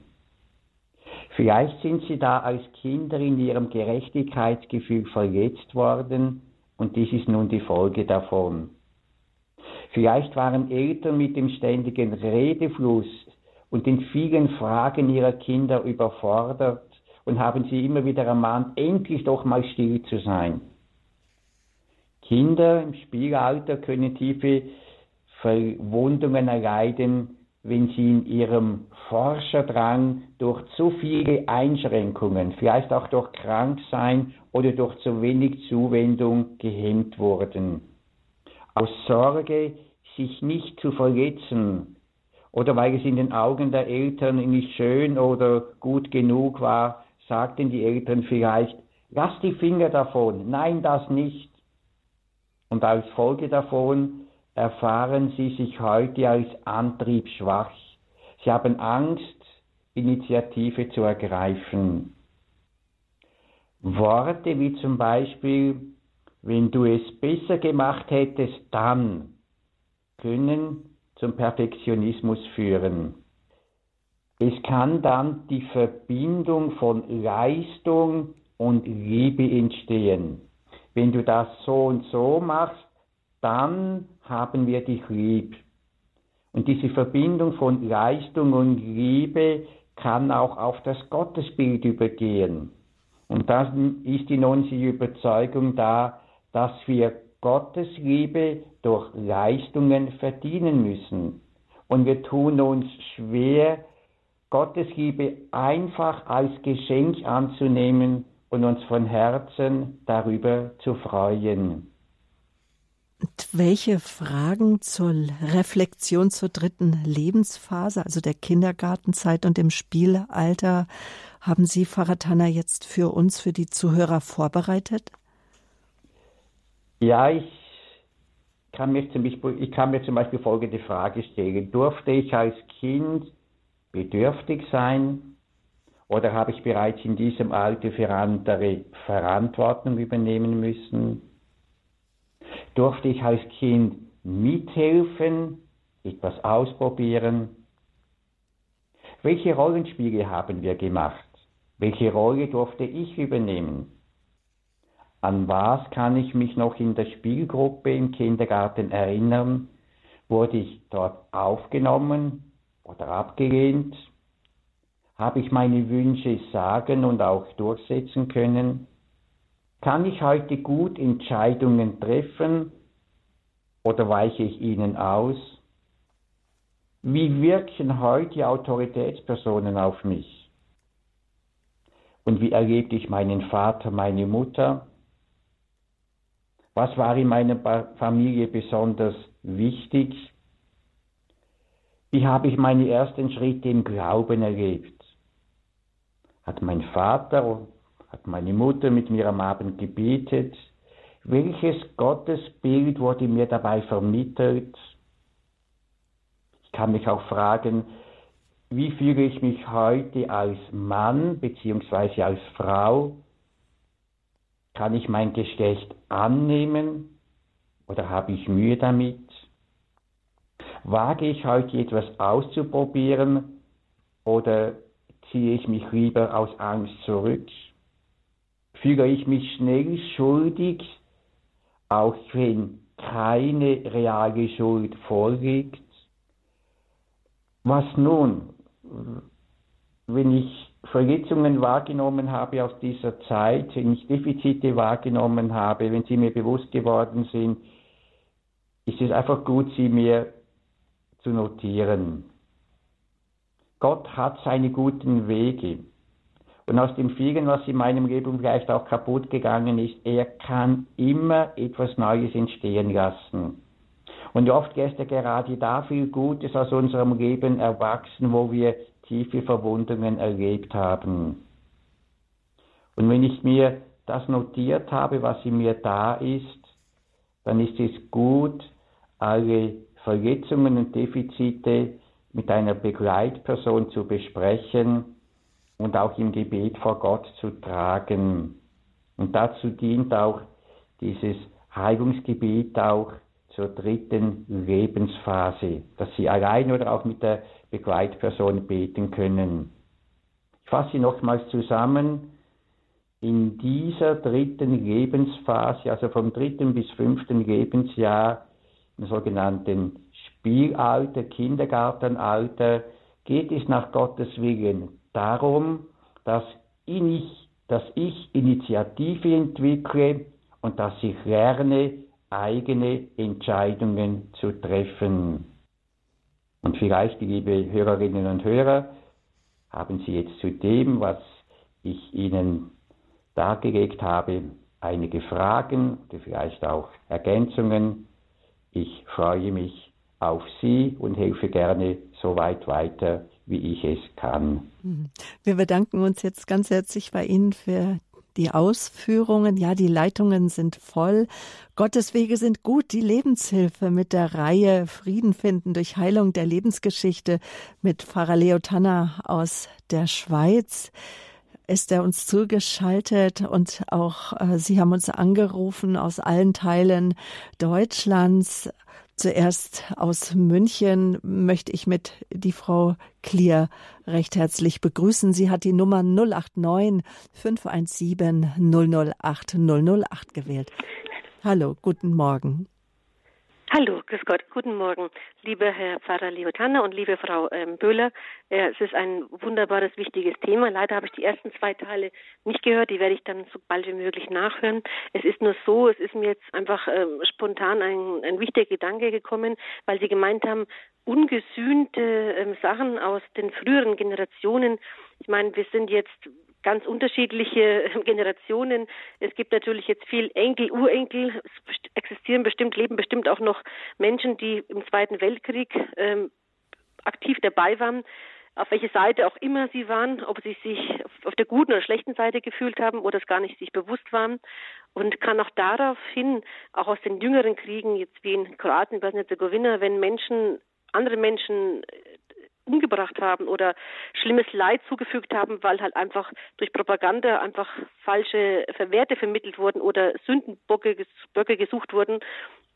Vielleicht sind sie da als Kinder in ihrem Gerechtigkeitsgefühl verletzt worden und dies ist nun die Folge davon. Vielleicht waren Eltern mit dem ständigen Redefluss und den vielen Fragen ihrer Kinder überfordert und haben sie immer wieder ermahnt, endlich doch mal still zu sein. Kinder im Spielalter können tiefe Verwundungen erleiden, wenn sie in ihrem Forscherdrang durch zu viele Einschränkungen, vielleicht auch durch Kranksein oder durch zu wenig Zuwendung gehemmt wurden. Aus Sorge, sich nicht zu verletzen oder weil es in den Augen der Eltern nicht schön oder gut genug war, sagten die Eltern vielleicht, lass die Finger davon, nein, das nicht. Und als Folge davon erfahren sie sich heute als antriebsschwach. Sie haben Angst, Initiative zu ergreifen. Worte wie zum Beispiel, wenn du es besser gemacht hättest, dann können zum Perfektionismus führen. Es kann dann die Verbindung von Leistung und Liebe entstehen wenn du das so und so machst, dann haben wir dich lieb. Und diese Verbindung von Leistung und Liebe kann auch auf das Gottesbild übergehen. Und dann ist in uns die Überzeugung da, dass wir Gottes Liebe durch Leistungen verdienen müssen. Und wir tun uns schwer, Gottes Liebe einfach als Geschenk anzunehmen und uns von Herzen darüber zu freuen. Und welche Fragen zur Reflexion zur dritten Lebensphase, also der Kindergartenzeit und dem Spielalter, haben Sie, Pfarrer Tanner, jetzt für uns, für die Zuhörer vorbereitet? Ja, ich kann mir zum Beispiel, ich kann mir zum Beispiel folgende Frage stellen. Durfte ich als Kind bedürftig sein? Oder habe ich bereits in diesem Alter für andere Verantwortung übernehmen müssen? Durfte ich als Kind mithelfen, etwas ausprobieren? Welche Rollenspiele haben wir gemacht? Welche Rolle durfte ich übernehmen? An was kann ich mich noch in der Spielgruppe im Kindergarten erinnern? Wurde ich dort aufgenommen oder abgelehnt? Habe ich meine Wünsche sagen und auch durchsetzen können? Kann ich heute gut Entscheidungen treffen oder weiche ich ihnen aus? Wie wirken heute Autoritätspersonen auf mich? Und wie erlebte ich meinen Vater, meine Mutter? Was war in meiner Familie besonders wichtig? Wie habe ich meine ersten Schritte im Glauben erlebt? Hat mein Vater, hat meine Mutter mit mir am Abend gebetet. Welches Gottesbild wurde mir dabei vermittelt? Ich kann mich auch fragen, wie fühle ich mich heute als Mann bzw. als Frau? Kann ich mein Geschlecht annehmen oder habe ich Mühe damit? Wage ich heute etwas auszuprobieren oder ziehe ich mich lieber aus Angst zurück? Fühle ich mich schnell schuldig, auch wenn keine reale Schuld vorliegt? Was nun, wenn ich Verletzungen wahrgenommen habe aus dieser Zeit, wenn ich Defizite wahrgenommen habe, wenn sie mir bewusst geworden sind, ist es einfach gut, sie mir zu notieren. Gott hat seine guten Wege. Und aus dem vielen, was in meinem Leben vielleicht auch kaputt gegangen ist, er kann immer etwas Neues entstehen lassen. Und oft ist er gerade da viel Gutes aus unserem Leben erwachsen, wo wir tiefe Verwundungen erlebt haben. Und wenn ich mir das notiert habe, was in mir da ist, dann ist es gut, alle Verletzungen und Defizite mit einer Begleitperson zu besprechen und auch im Gebet vor Gott zu tragen. Und dazu dient auch dieses Heilungsgebet auch zur dritten Lebensphase, dass Sie allein oder auch mit der Begleitperson beten können. Ich fasse nochmals zusammen. In dieser dritten Lebensphase, also vom dritten bis fünften Lebensjahr, im sogenannten Spielalter, Kindergartenalter, geht es nach Gottes Willen darum, dass ich, dass ich Initiative entwickle und dass ich lerne, eigene Entscheidungen zu treffen. Und vielleicht, liebe Hörerinnen und Hörer, haben Sie jetzt zu dem, was ich Ihnen dargelegt habe, einige Fragen oder vielleicht auch Ergänzungen. Ich freue mich auf Sie und helfe gerne so weit weiter, wie ich es kann. Mhm. Wir bedanken uns jetzt ganz herzlich bei Ihnen für die Ausführungen. Ja, die Leitungen sind voll. Gottes Wege sind gut. Die Lebenshilfe mit der Reihe Frieden finden durch Heilung der Lebensgeschichte mit Pfarrer Leo Tanner aus der Schweiz ist er uns zugeschaltet und auch äh, Sie haben uns angerufen aus allen Teilen Deutschlands. Zuerst aus München möchte ich mit die Frau Klier recht herzlich begrüßen. Sie hat die Nummer 089 517 008 008 gewählt. Hallo, guten Morgen. Hallo, grüß Gott, guten Morgen, lieber Herr Pfarrer Leotanner und liebe Frau ähm, Böhler. Äh, es ist ein wunderbares, wichtiges Thema. Leider habe ich die ersten zwei Teile nicht gehört, die werde ich dann so bald wie möglich nachhören. Es ist nur so, es ist mir jetzt einfach ähm, spontan ein, ein wichtiger Gedanke gekommen, weil Sie gemeint haben, ungesühnte ähm, Sachen aus den früheren Generationen. Ich meine, wir sind jetzt ganz unterschiedliche Generationen. Es gibt natürlich jetzt viel Enkel, Urenkel. Es existieren bestimmt, leben bestimmt auch noch Menschen, die im Zweiten Weltkrieg ähm, aktiv dabei waren. Auf welche Seite auch immer sie waren, ob sie sich auf der guten oder schlechten Seite gefühlt haben oder es gar nicht sich bewusst waren und kann auch daraufhin, auch aus den jüngeren Kriegen, jetzt wie in Kroatien, Bosnien-Herzegowina, wenn Menschen andere Menschen umgebracht haben oder schlimmes Leid zugefügt haben, weil halt einfach durch Propaganda einfach falsche Verwerte vermittelt wurden oder Sündenböcke gesucht wurden,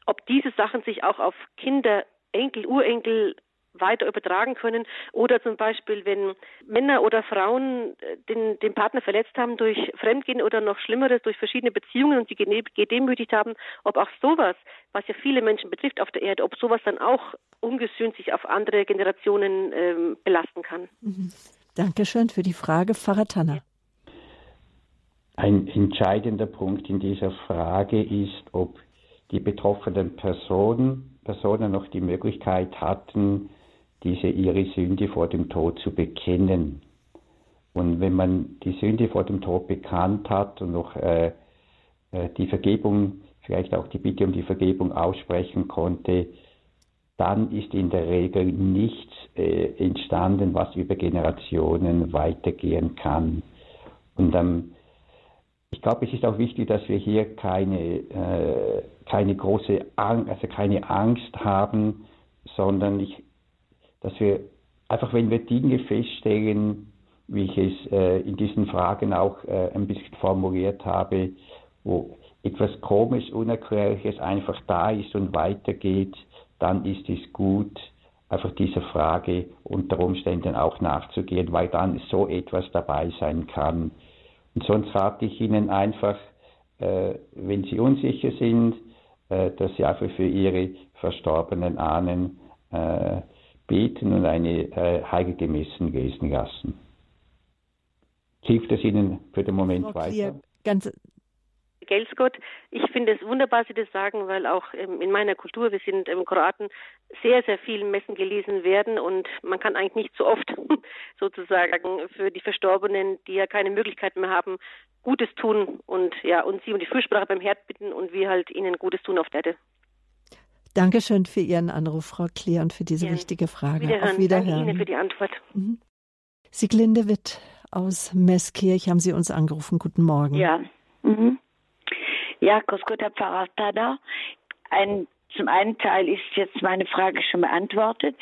ob diese Sachen sich auch auf Kinder, Enkel, Urenkel weiter übertragen können. Oder zum Beispiel, wenn Männer oder Frauen äh, den, den Partner verletzt haben durch Fremdgehen oder noch Schlimmeres, durch verschiedene Beziehungen und sie gedemütigt haben, ob auch sowas, was ja viele Menschen betrifft auf der Erde, ob sowas dann auch ungesühnt sich auf andere Generationen ähm, belasten kann. Mhm. Dankeschön für die Frage, Pfarrer Tanner. Ein entscheidender Punkt in dieser Frage ist, ob die betroffenen Personen, Personen noch die Möglichkeit hatten, diese ihre Sünde vor dem Tod zu bekennen. Und wenn man die Sünde vor dem Tod bekannt hat und noch äh, äh, die Vergebung, vielleicht auch die Bitte um die Vergebung aussprechen konnte, dann ist in der Regel nichts äh, entstanden, was über Generationen weitergehen kann. Und ähm, ich glaube, es ist auch wichtig, dass wir hier keine, äh, keine große Angst, also keine Angst haben, sondern ich dass wir einfach, wenn wir Dinge feststellen, wie ich es äh, in diesen Fragen auch äh, ein bisschen formuliert habe, wo etwas komisch, unerklärliches einfach da ist und weitergeht, dann ist es gut, einfach dieser Frage unter Umständen auch nachzugehen, weil dann so etwas dabei sein kann. Und sonst rate ich Ihnen einfach, äh, wenn Sie unsicher sind, äh, dass Sie einfach für Ihre verstorbenen Ahnen äh, beten und eine äh, heilige Messen lesen lassen. Hilft es Ihnen für den Moment Frau weiter? Ganz Gelsgott. Ich finde es wunderbar, Sie das sagen, weil auch ähm, in meiner Kultur, wir sind im Kroaten, sehr, sehr viele Messen gelesen werden und man kann eigentlich nicht so oft sozusagen für die Verstorbenen, die ja keine Möglichkeit mehr haben, Gutes tun und ja, und sie um die Fürsprache beim Herd bitten und wir halt ihnen Gutes tun auf der Erde. Dankeschön für Ihren Anruf, Frau Klier, und für diese Gern. wichtige Frage. Wiederhören. Auf Wiederhören. Danke Ihnen für die Antwort. Mhm. Sieglinde Witt aus Meßkirch haben Sie uns angerufen. Guten Morgen. Ja. Mhm. Ja, Grüß Gott, Herr Pfarrer Tada. Ein, zum einen Teil ist jetzt meine Frage schon beantwortet.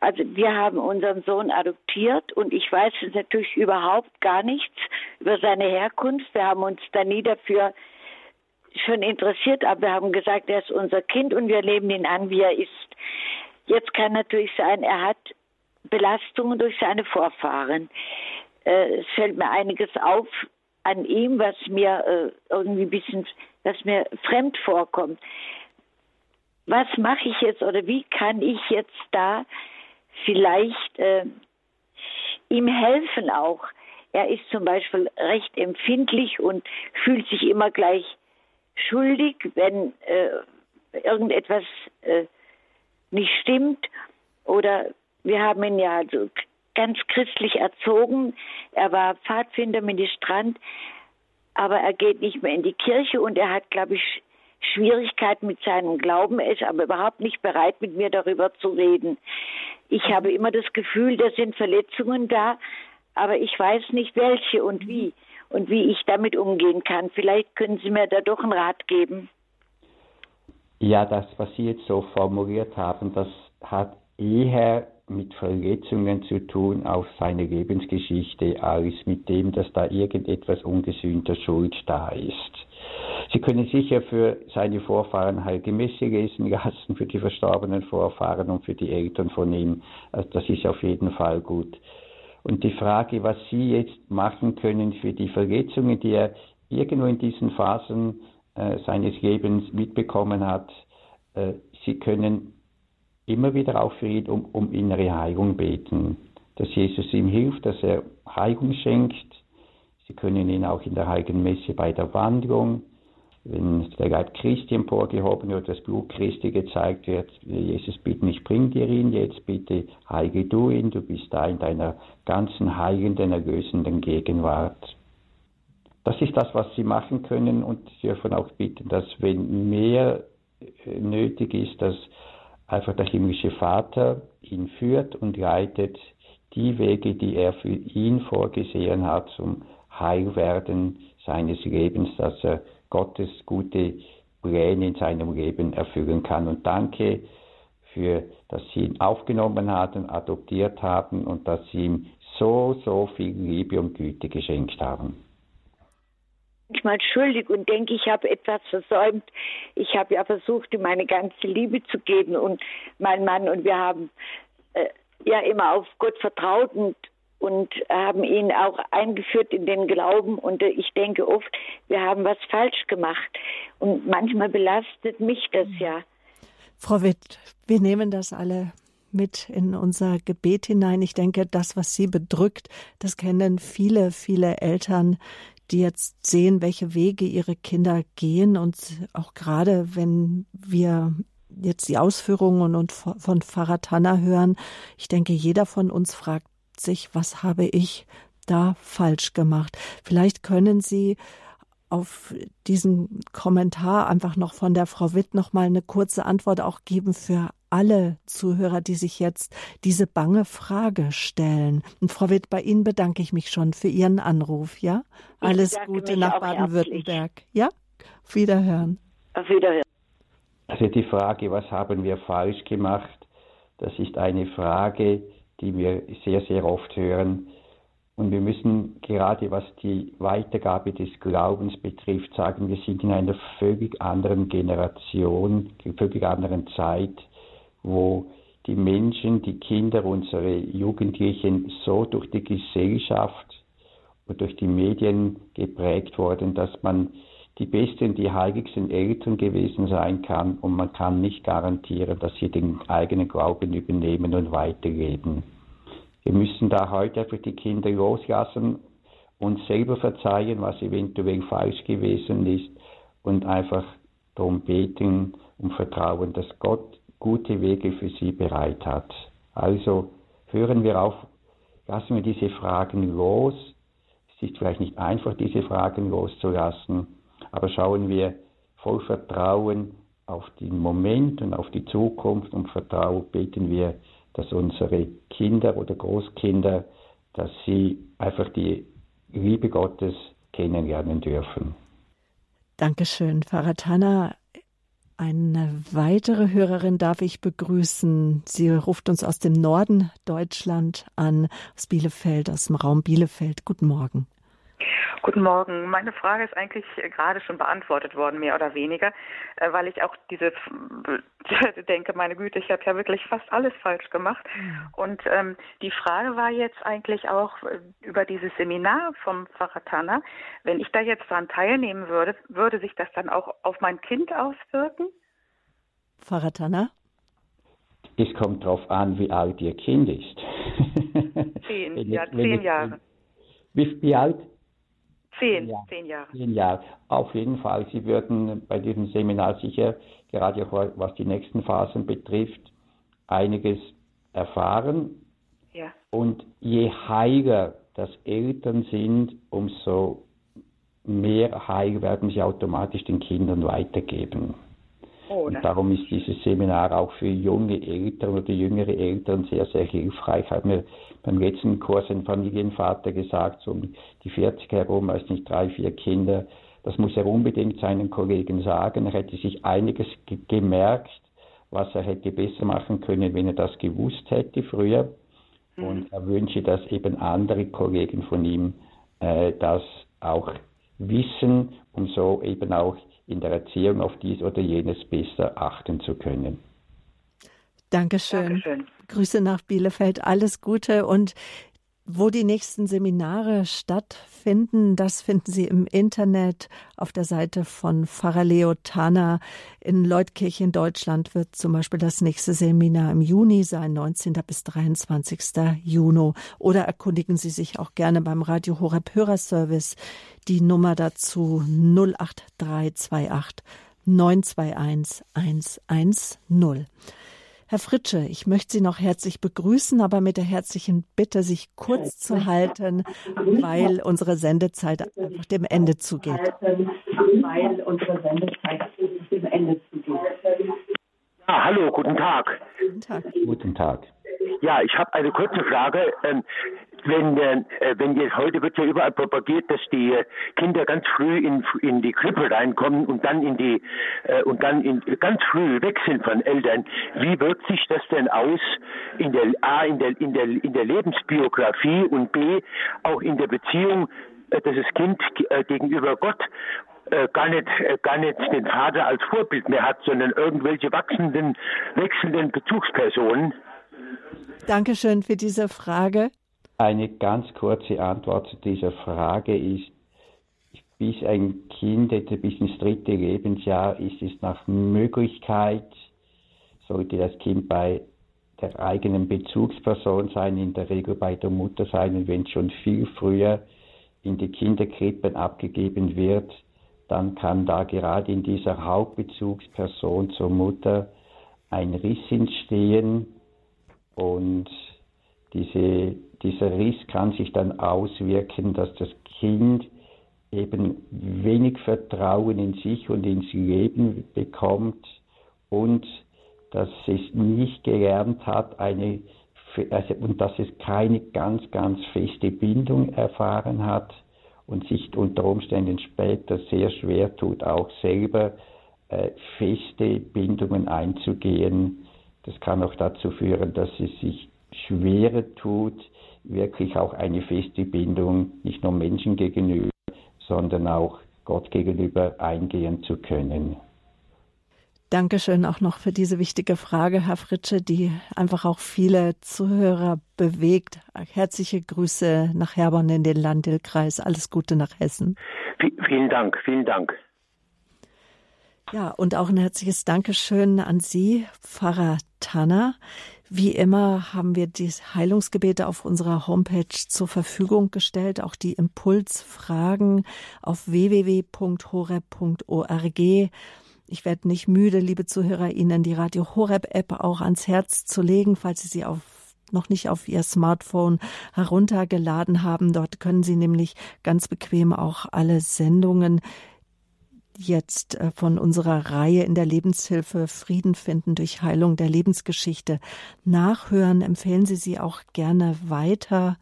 Also wir haben unseren Sohn adoptiert und ich weiß natürlich überhaupt gar nichts über seine Herkunft. Wir haben uns da nie dafür schon interessiert, aber wir haben gesagt, er ist unser Kind und wir nehmen ihn an, wie er ist. Jetzt kann natürlich sein, er hat Belastungen durch seine Vorfahren. Äh, es fällt mir einiges auf an ihm, was mir äh, irgendwie ein bisschen, was mir fremd vorkommt. Was mache ich jetzt oder wie kann ich jetzt da vielleicht äh, ihm helfen auch? Er ist zum Beispiel recht empfindlich und fühlt sich immer gleich schuldig, wenn äh, irgendetwas äh, nicht stimmt. Oder wir haben ihn ja also ganz christlich erzogen. Er war Pfadfinder, Ministrant, aber er geht nicht mehr in die Kirche und er hat, glaube ich, Schwierigkeiten mit seinem Glauben. Er ist aber überhaupt nicht bereit, mit mir darüber zu reden. Ich habe immer das Gefühl, da sind Verletzungen da, aber ich weiß nicht welche und wie und wie ich damit umgehen kann. Vielleicht können Sie mir da doch einen Rat geben. Ja, das, was Sie jetzt so formuliert haben, das hat eher mit Verletzungen zu tun auf seine Lebensgeschichte, als mit dem, dass da irgendetwas ungesühnter Schuld da ist. Sie können sicher für seine Vorfahren heilige Messe lesen lassen, für die verstorbenen Vorfahren und für die Eltern von ihm. Also das ist auf jeden Fall gut. Und die Frage, was Sie jetzt machen können für die Verletzungen, die er irgendwo in diesen Phasen äh, seines Lebens mitbekommen hat, äh, Sie können immer wieder auch für ihn um, um innere Heilung beten, dass Jesus ihm hilft, dass er Heilung schenkt. Sie können ihn auch in der Heiligen Messe bei der Wanderung wenn der Leib Christi emporgehoben wird, das Blut Christi gezeigt wird, Jesus bitten, ich bring dir ihn jetzt, bitte heige du ihn, du bist da in deiner ganzen heilenden, erlösenden Gegenwart. Das ist das, was Sie machen können und Sie dürfen auch bitten, dass wenn mehr äh, nötig ist, dass einfach der himmlische Vater ihn führt und leitet die Wege, die er für ihn vorgesehen hat zum Heilwerden seines Lebens, dass er Gottes gute Pläne in seinem Leben erfüllen kann. Und danke für, dass Sie ihn aufgenommen haben, adoptiert haben und dass Sie ihm so, so viel Liebe und Güte geschenkt haben. Manchmal schuldig und denke, ich habe etwas versäumt. Ich habe ja versucht, ihm meine ganze Liebe zu geben und mein Mann und wir haben äh, ja immer auf Gott vertraut und und haben ihn auch eingeführt in den Glauben. Und ich denke oft, wir haben was falsch gemacht. Und manchmal belastet mich das ja. Frau Witt, wir nehmen das alle mit in unser Gebet hinein. Ich denke, das, was Sie bedrückt, das kennen viele, viele Eltern, die jetzt sehen, welche Wege ihre Kinder gehen. Und auch gerade, wenn wir jetzt die Ausführungen von Pfarrer Tanner hören, ich denke, jeder von uns fragt sich, was habe ich da falsch gemacht? Vielleicht können Sie auf diesen Kommentar einfach noch von der Frau Witt noch mal eine kurze Antwort auch geben für alle Zuhörer, die sich jetzt diese bange Frage stellen. Und Frau Witt, bei Ihnen bedanke ich mich schon für Ihren Anruf, ja? Alles Gute nach Baden-Württemberg, ja? Auf Wiederhören. Auf Wiederhören. Also die Frage, was haben wir falsch gemacht, das ist eine Frage, die wir sehr, sehr oft hören. Und wir müssen gerade was die Weitergabe des Glaubens betrifft sagen, wir sind in einer völlig anderen Generation, völlig anderen Zeit, wo die Menschen, die Kinder, unsere Jugendlichen so durch die Gesellschaft und durch die Medien geprägt wurden, dass man die besten, die heiligsten Eltern gewesen sein kann und man kann nicht garantieren, dass sie den eigenen Glauben übernehmen und weitergeben. Wir müssen da heute einfach die Kinder loslassen, uns selber verzeihen, was eventuell falsch gewesen ist und einfach darum beten und vertrauen, dass Gott gute Wege für sie bereit hat. Also hören wir auf, lassen wir diese Fragen los. Es ist vielleicht nicht einfach, diese Fragen loszulassen, aber schauen wir voll Vertrauen auf den Moment und auf die Zukunft und Vertrauen beten wir, dass unsere Kinder oder Großkinder, dass sie einfach die Liebe Gottes kennenlernen dürfen. Dankeschön, Pfarrer Tanner. Eine weitere Hörerin darf ich begrüßen. Sie ruft uns aus dem Norden Deutschland an, aus Bielefeld, aus dem Raum Bielefeld. Guten Morgen. Guten Morgen. Meine Frage ist eigentlich gerade schon beantwortet worden, mehr oder weniger, äh, weil ich auch diese denke, meine Güte, ich habe ja wirklich fast alles falsch gemacht. Und ähm, die Frage war jetzt eigentlich auch äh, über dieses Seminar vom Tanner. Wenn ich da jetzt daran teilnehmen würde, würde sich das dann auch auf mein Kind auswirken? Tanner? Es kommt darauf an, wie alt Ihr Kind ist. Zehn, ja, zehn Jahre. Wie, wie alt? Zehn, ja. zehn Jahre. Zehn Jahre. Auf jeden Fall. Sie würden bei diesem Seminar sicher, gerade auch was die nächsten Phasen betrifft, einiges erfahren. Ja. Und je heiler das Eltern sind, umso mehr Heil werden sie automatisch den Kindern weitergeben. Oh, und darum ist dieses Seminar auch für junge Eltern oder jüngere Eltern sehr, sehr hilfreich. Hat mir beim letzten Kurs ein Familienvater gesagt, so um die 40 herum, weiß nicht, drei, vier Kinder. Das muss er unbedingt seinen Kollegen sagen. Er hätte sich einiges ge gemerkt, was er hätte besser machen können, wenn er das gewusst hätte früher. Mhm. Und er wünsche, dass eben andere Kollegen von ihm äh, das auch wissen, um so eben auch in der Erziehung auf dies oder jenes besser achten zu können. Dankeschön. Dankeschön. Grüße nach Bielefeld, alles Gute und wo die nächsten Seminare stattfinden, das finden Sie im Internet auf der Seite von Pfarrer Leo Tana. In Leutkirchen, Deutschland wird zum Beispiel das nächste Seminar im Juni sein, 19. bis 23. Juni. Oder erkundigen Sie sich auch gerne beim Radio Horeb Hörerservice. Die Nummer dazu 08328 921 110. Herr Fritsche, ich möchte Sie noch herzlich begrüßen, aber mit der herzlichen Bitte, sich kurz zu halten, weil unsere Sendezeit einfach dem Ende zugeht. Weil unsere Sendezeit dem Ende zugeht. Ja, hallo, guten Tag. Guten Tag. Guten Tag. Ja, ich habe eine kurze Frage. Wenn, äh, wenn jetzt heute wird ja überall propagiert, dass die Kinder ganz früh in, in die Krippe reinkommen und dann in die äh, und dann in, ganz früh weg sind von Eltern. Wie wirkt sich das denn aus in der A in der in der in der Lebensbiografie und B auch in der Beziehung, äh, dass das Kind äh, gegenüber Gott äh, gar nicht äh, gar nicht den Vater als Vorbild mehr hat, sondern irgendwelche wachsenden wechselnden Bezugspersonen? Dankeschön für diese Frage. Eine ganz kurze Antwort zu dieser Frage ist, bis ein Kind etwa bis ins dritte Lebensjahr ist es nach Möglichkeit, sollte das Kind bei der eigenen Bezugsperson sein, in der Regel bei der Mutter sein. Und wenn schon viel früher in die Kinderkrippen abgegeben wird, dann kann da gerade in dieser Hauptbezugsperson zur Mutter ein Riss entstehen. Und diese dieser Riss kann sich dann auswirken, dass das Kind eben wenig Vertrauen in sich und ins Leben bekommt und dass es nicht gelernt hat, eine, also, und dass es keine ganz, ganz feste Bindung erfahren hat und sich unter Umständen später sehr schwer tut, auch selber äh, feste Bindungen einzugehen. Das kann auch dazu führen, dass es sich schwerer tut, wirklich auch eine feste Bindung nicht nur Menschen gegenüber, sondern auch Gott gegenüber eingehen zu können. Dankeschön auch noch für diese wichtige Frage, Herr Fritsche, die einfach auch viele Zuhörer bewegt. Herzliche Grüße nach Herborn in den Landil-Kreis. Alles Gute nach Hessen. V vielen Dank, vielen Dank. Ja, und auch ein herzliches Dankeschön an Sie, Pfarrer Tanner. Wie immer haben wir die Heilungsgebete auf unserer Homepage zur Verfügung gestellt, auch die Impulsfragen auf www.horeb.org. Ich werde nicht müde, liebe Zuhörer, Ihnen die Radio Horeb App auch ans Herz zu legen, falls Sie sie auf noch nicht auf Ihr Smartphone heruntergeladen haben. Dort können Sie nämlich ganz bequem auch alle Sendungen jetzt äh, von unserer Reihe in der Lebenshilfe Frieden finden durch Heilung der Lebensgeschichte nachhören. Empfehlen Sie sie auch gerne weiter.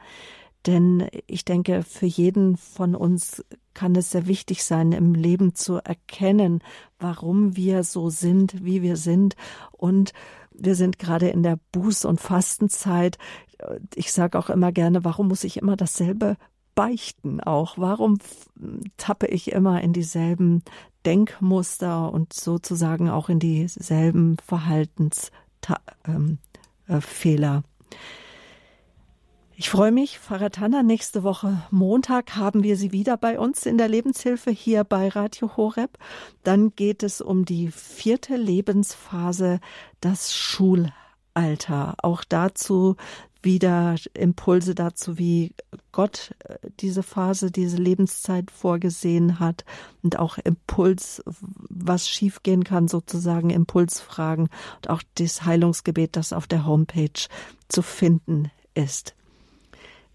Denn ich denke, für jeden von uns kann es sehr wichtig sein, im Leben zu erkennen, warum wir so sind, wie wir sind. Und wir sind gerade in der Buß- und Fastenzeit. Ich sage auch immer gerne, warum muss ich immer dasselbe beichten auch? Warum tappe ich immer in dieselben Denkmuster und sozusagen auch in dieselben Verhaltensfehler? Ähm, äh, ich freue mich, Pfarrer Tanner, nächste Woche Montag haben wir Sie wieder bei uns in der Lebenshilfe hier bei Radio Horeb. Dann geht es um die vierte Lebensphase, das Schulalter. Auch dazu wieder Impulse dazu, wie Gott äh, diese Phase, diese Lebenszeit vorgesehen hat und auch Impuls, was schiefgehen kann, sozusagen Impulsfragen und auch das Heilungsgebet, das auf der Homepage zu finden ist.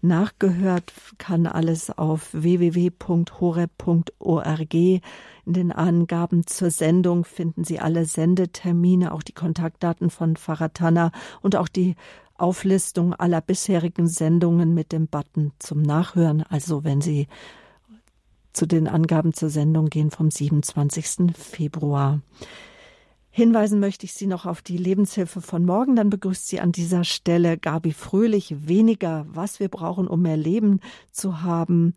Nachgehört kann alles auf www.horeb.org. In den Angaben zur Sendung finden Sie alle Sendetermine, auch die Kontaktdaten von Tanner und auch die Auflistung aller bisherigen Sendungen mit dem Button zum Nachhören. Also wenn Sie zu den Angaben zur Sendung gehen vom 27. Februar. Hinweisen möchte ich Sie noch auf die Lebenshilfe von morgen. Dann begrüßt Sie an dieser Stelle Gabi Fröhlich. Weniger, was wir brauchen, um mehr Leben zu haben.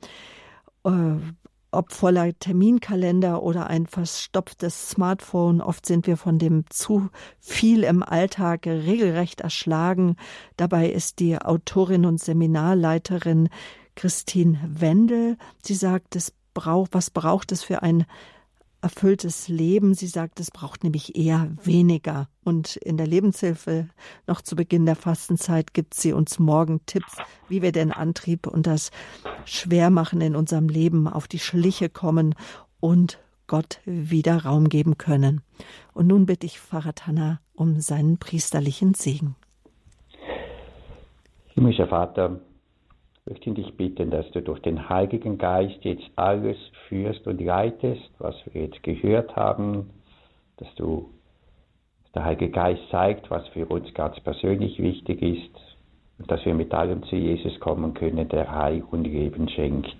Ob voller Terminkalender oder ein verstopftes Smartphone. Oft sind wir von dem zu viel im Alltag regelrecht erschlagen. Dabei ist die Autorin und Seminarleiterin Christine Wendel. Sie sagt, es braucht, was braucht es für ein erfülltes Leben. Sie sagt, es braucht nämlich eher weniger. Und in der Lebenshilfe noch zu Beginn der Fastenzeit gibt sie uns morgen Tipps, wie wir den Antrieb und das Schwermachen in unserem Leben auf die Schliche kommen und Gott wieder Raum geben können. Und nun bitte ich Pfarrer Tanner um seinen priesterlichen Segen. Himmlischer Vater, möchte dich bitten, dass du durch den Heiligen Geist jetzt alles führst und leitest, was wir jetzt gehört haben, dass du dass der Heilige Geist zeigt, was für uns ganz persönlich wichtig ist und dass wir mit allem zu Jesus kommen können, der Heil und Leben schenkt.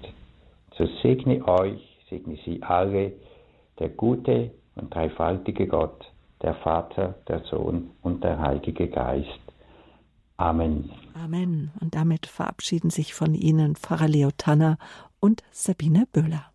So segne euch, segne sie alle, der gute und dreifaltige Gott, der Vater, der Sohn und der Heilige Geist. Amen. Amen. Und damit verabschieden sich von Ihnen Pfarrer Leo Tanner und Sabine Böhler.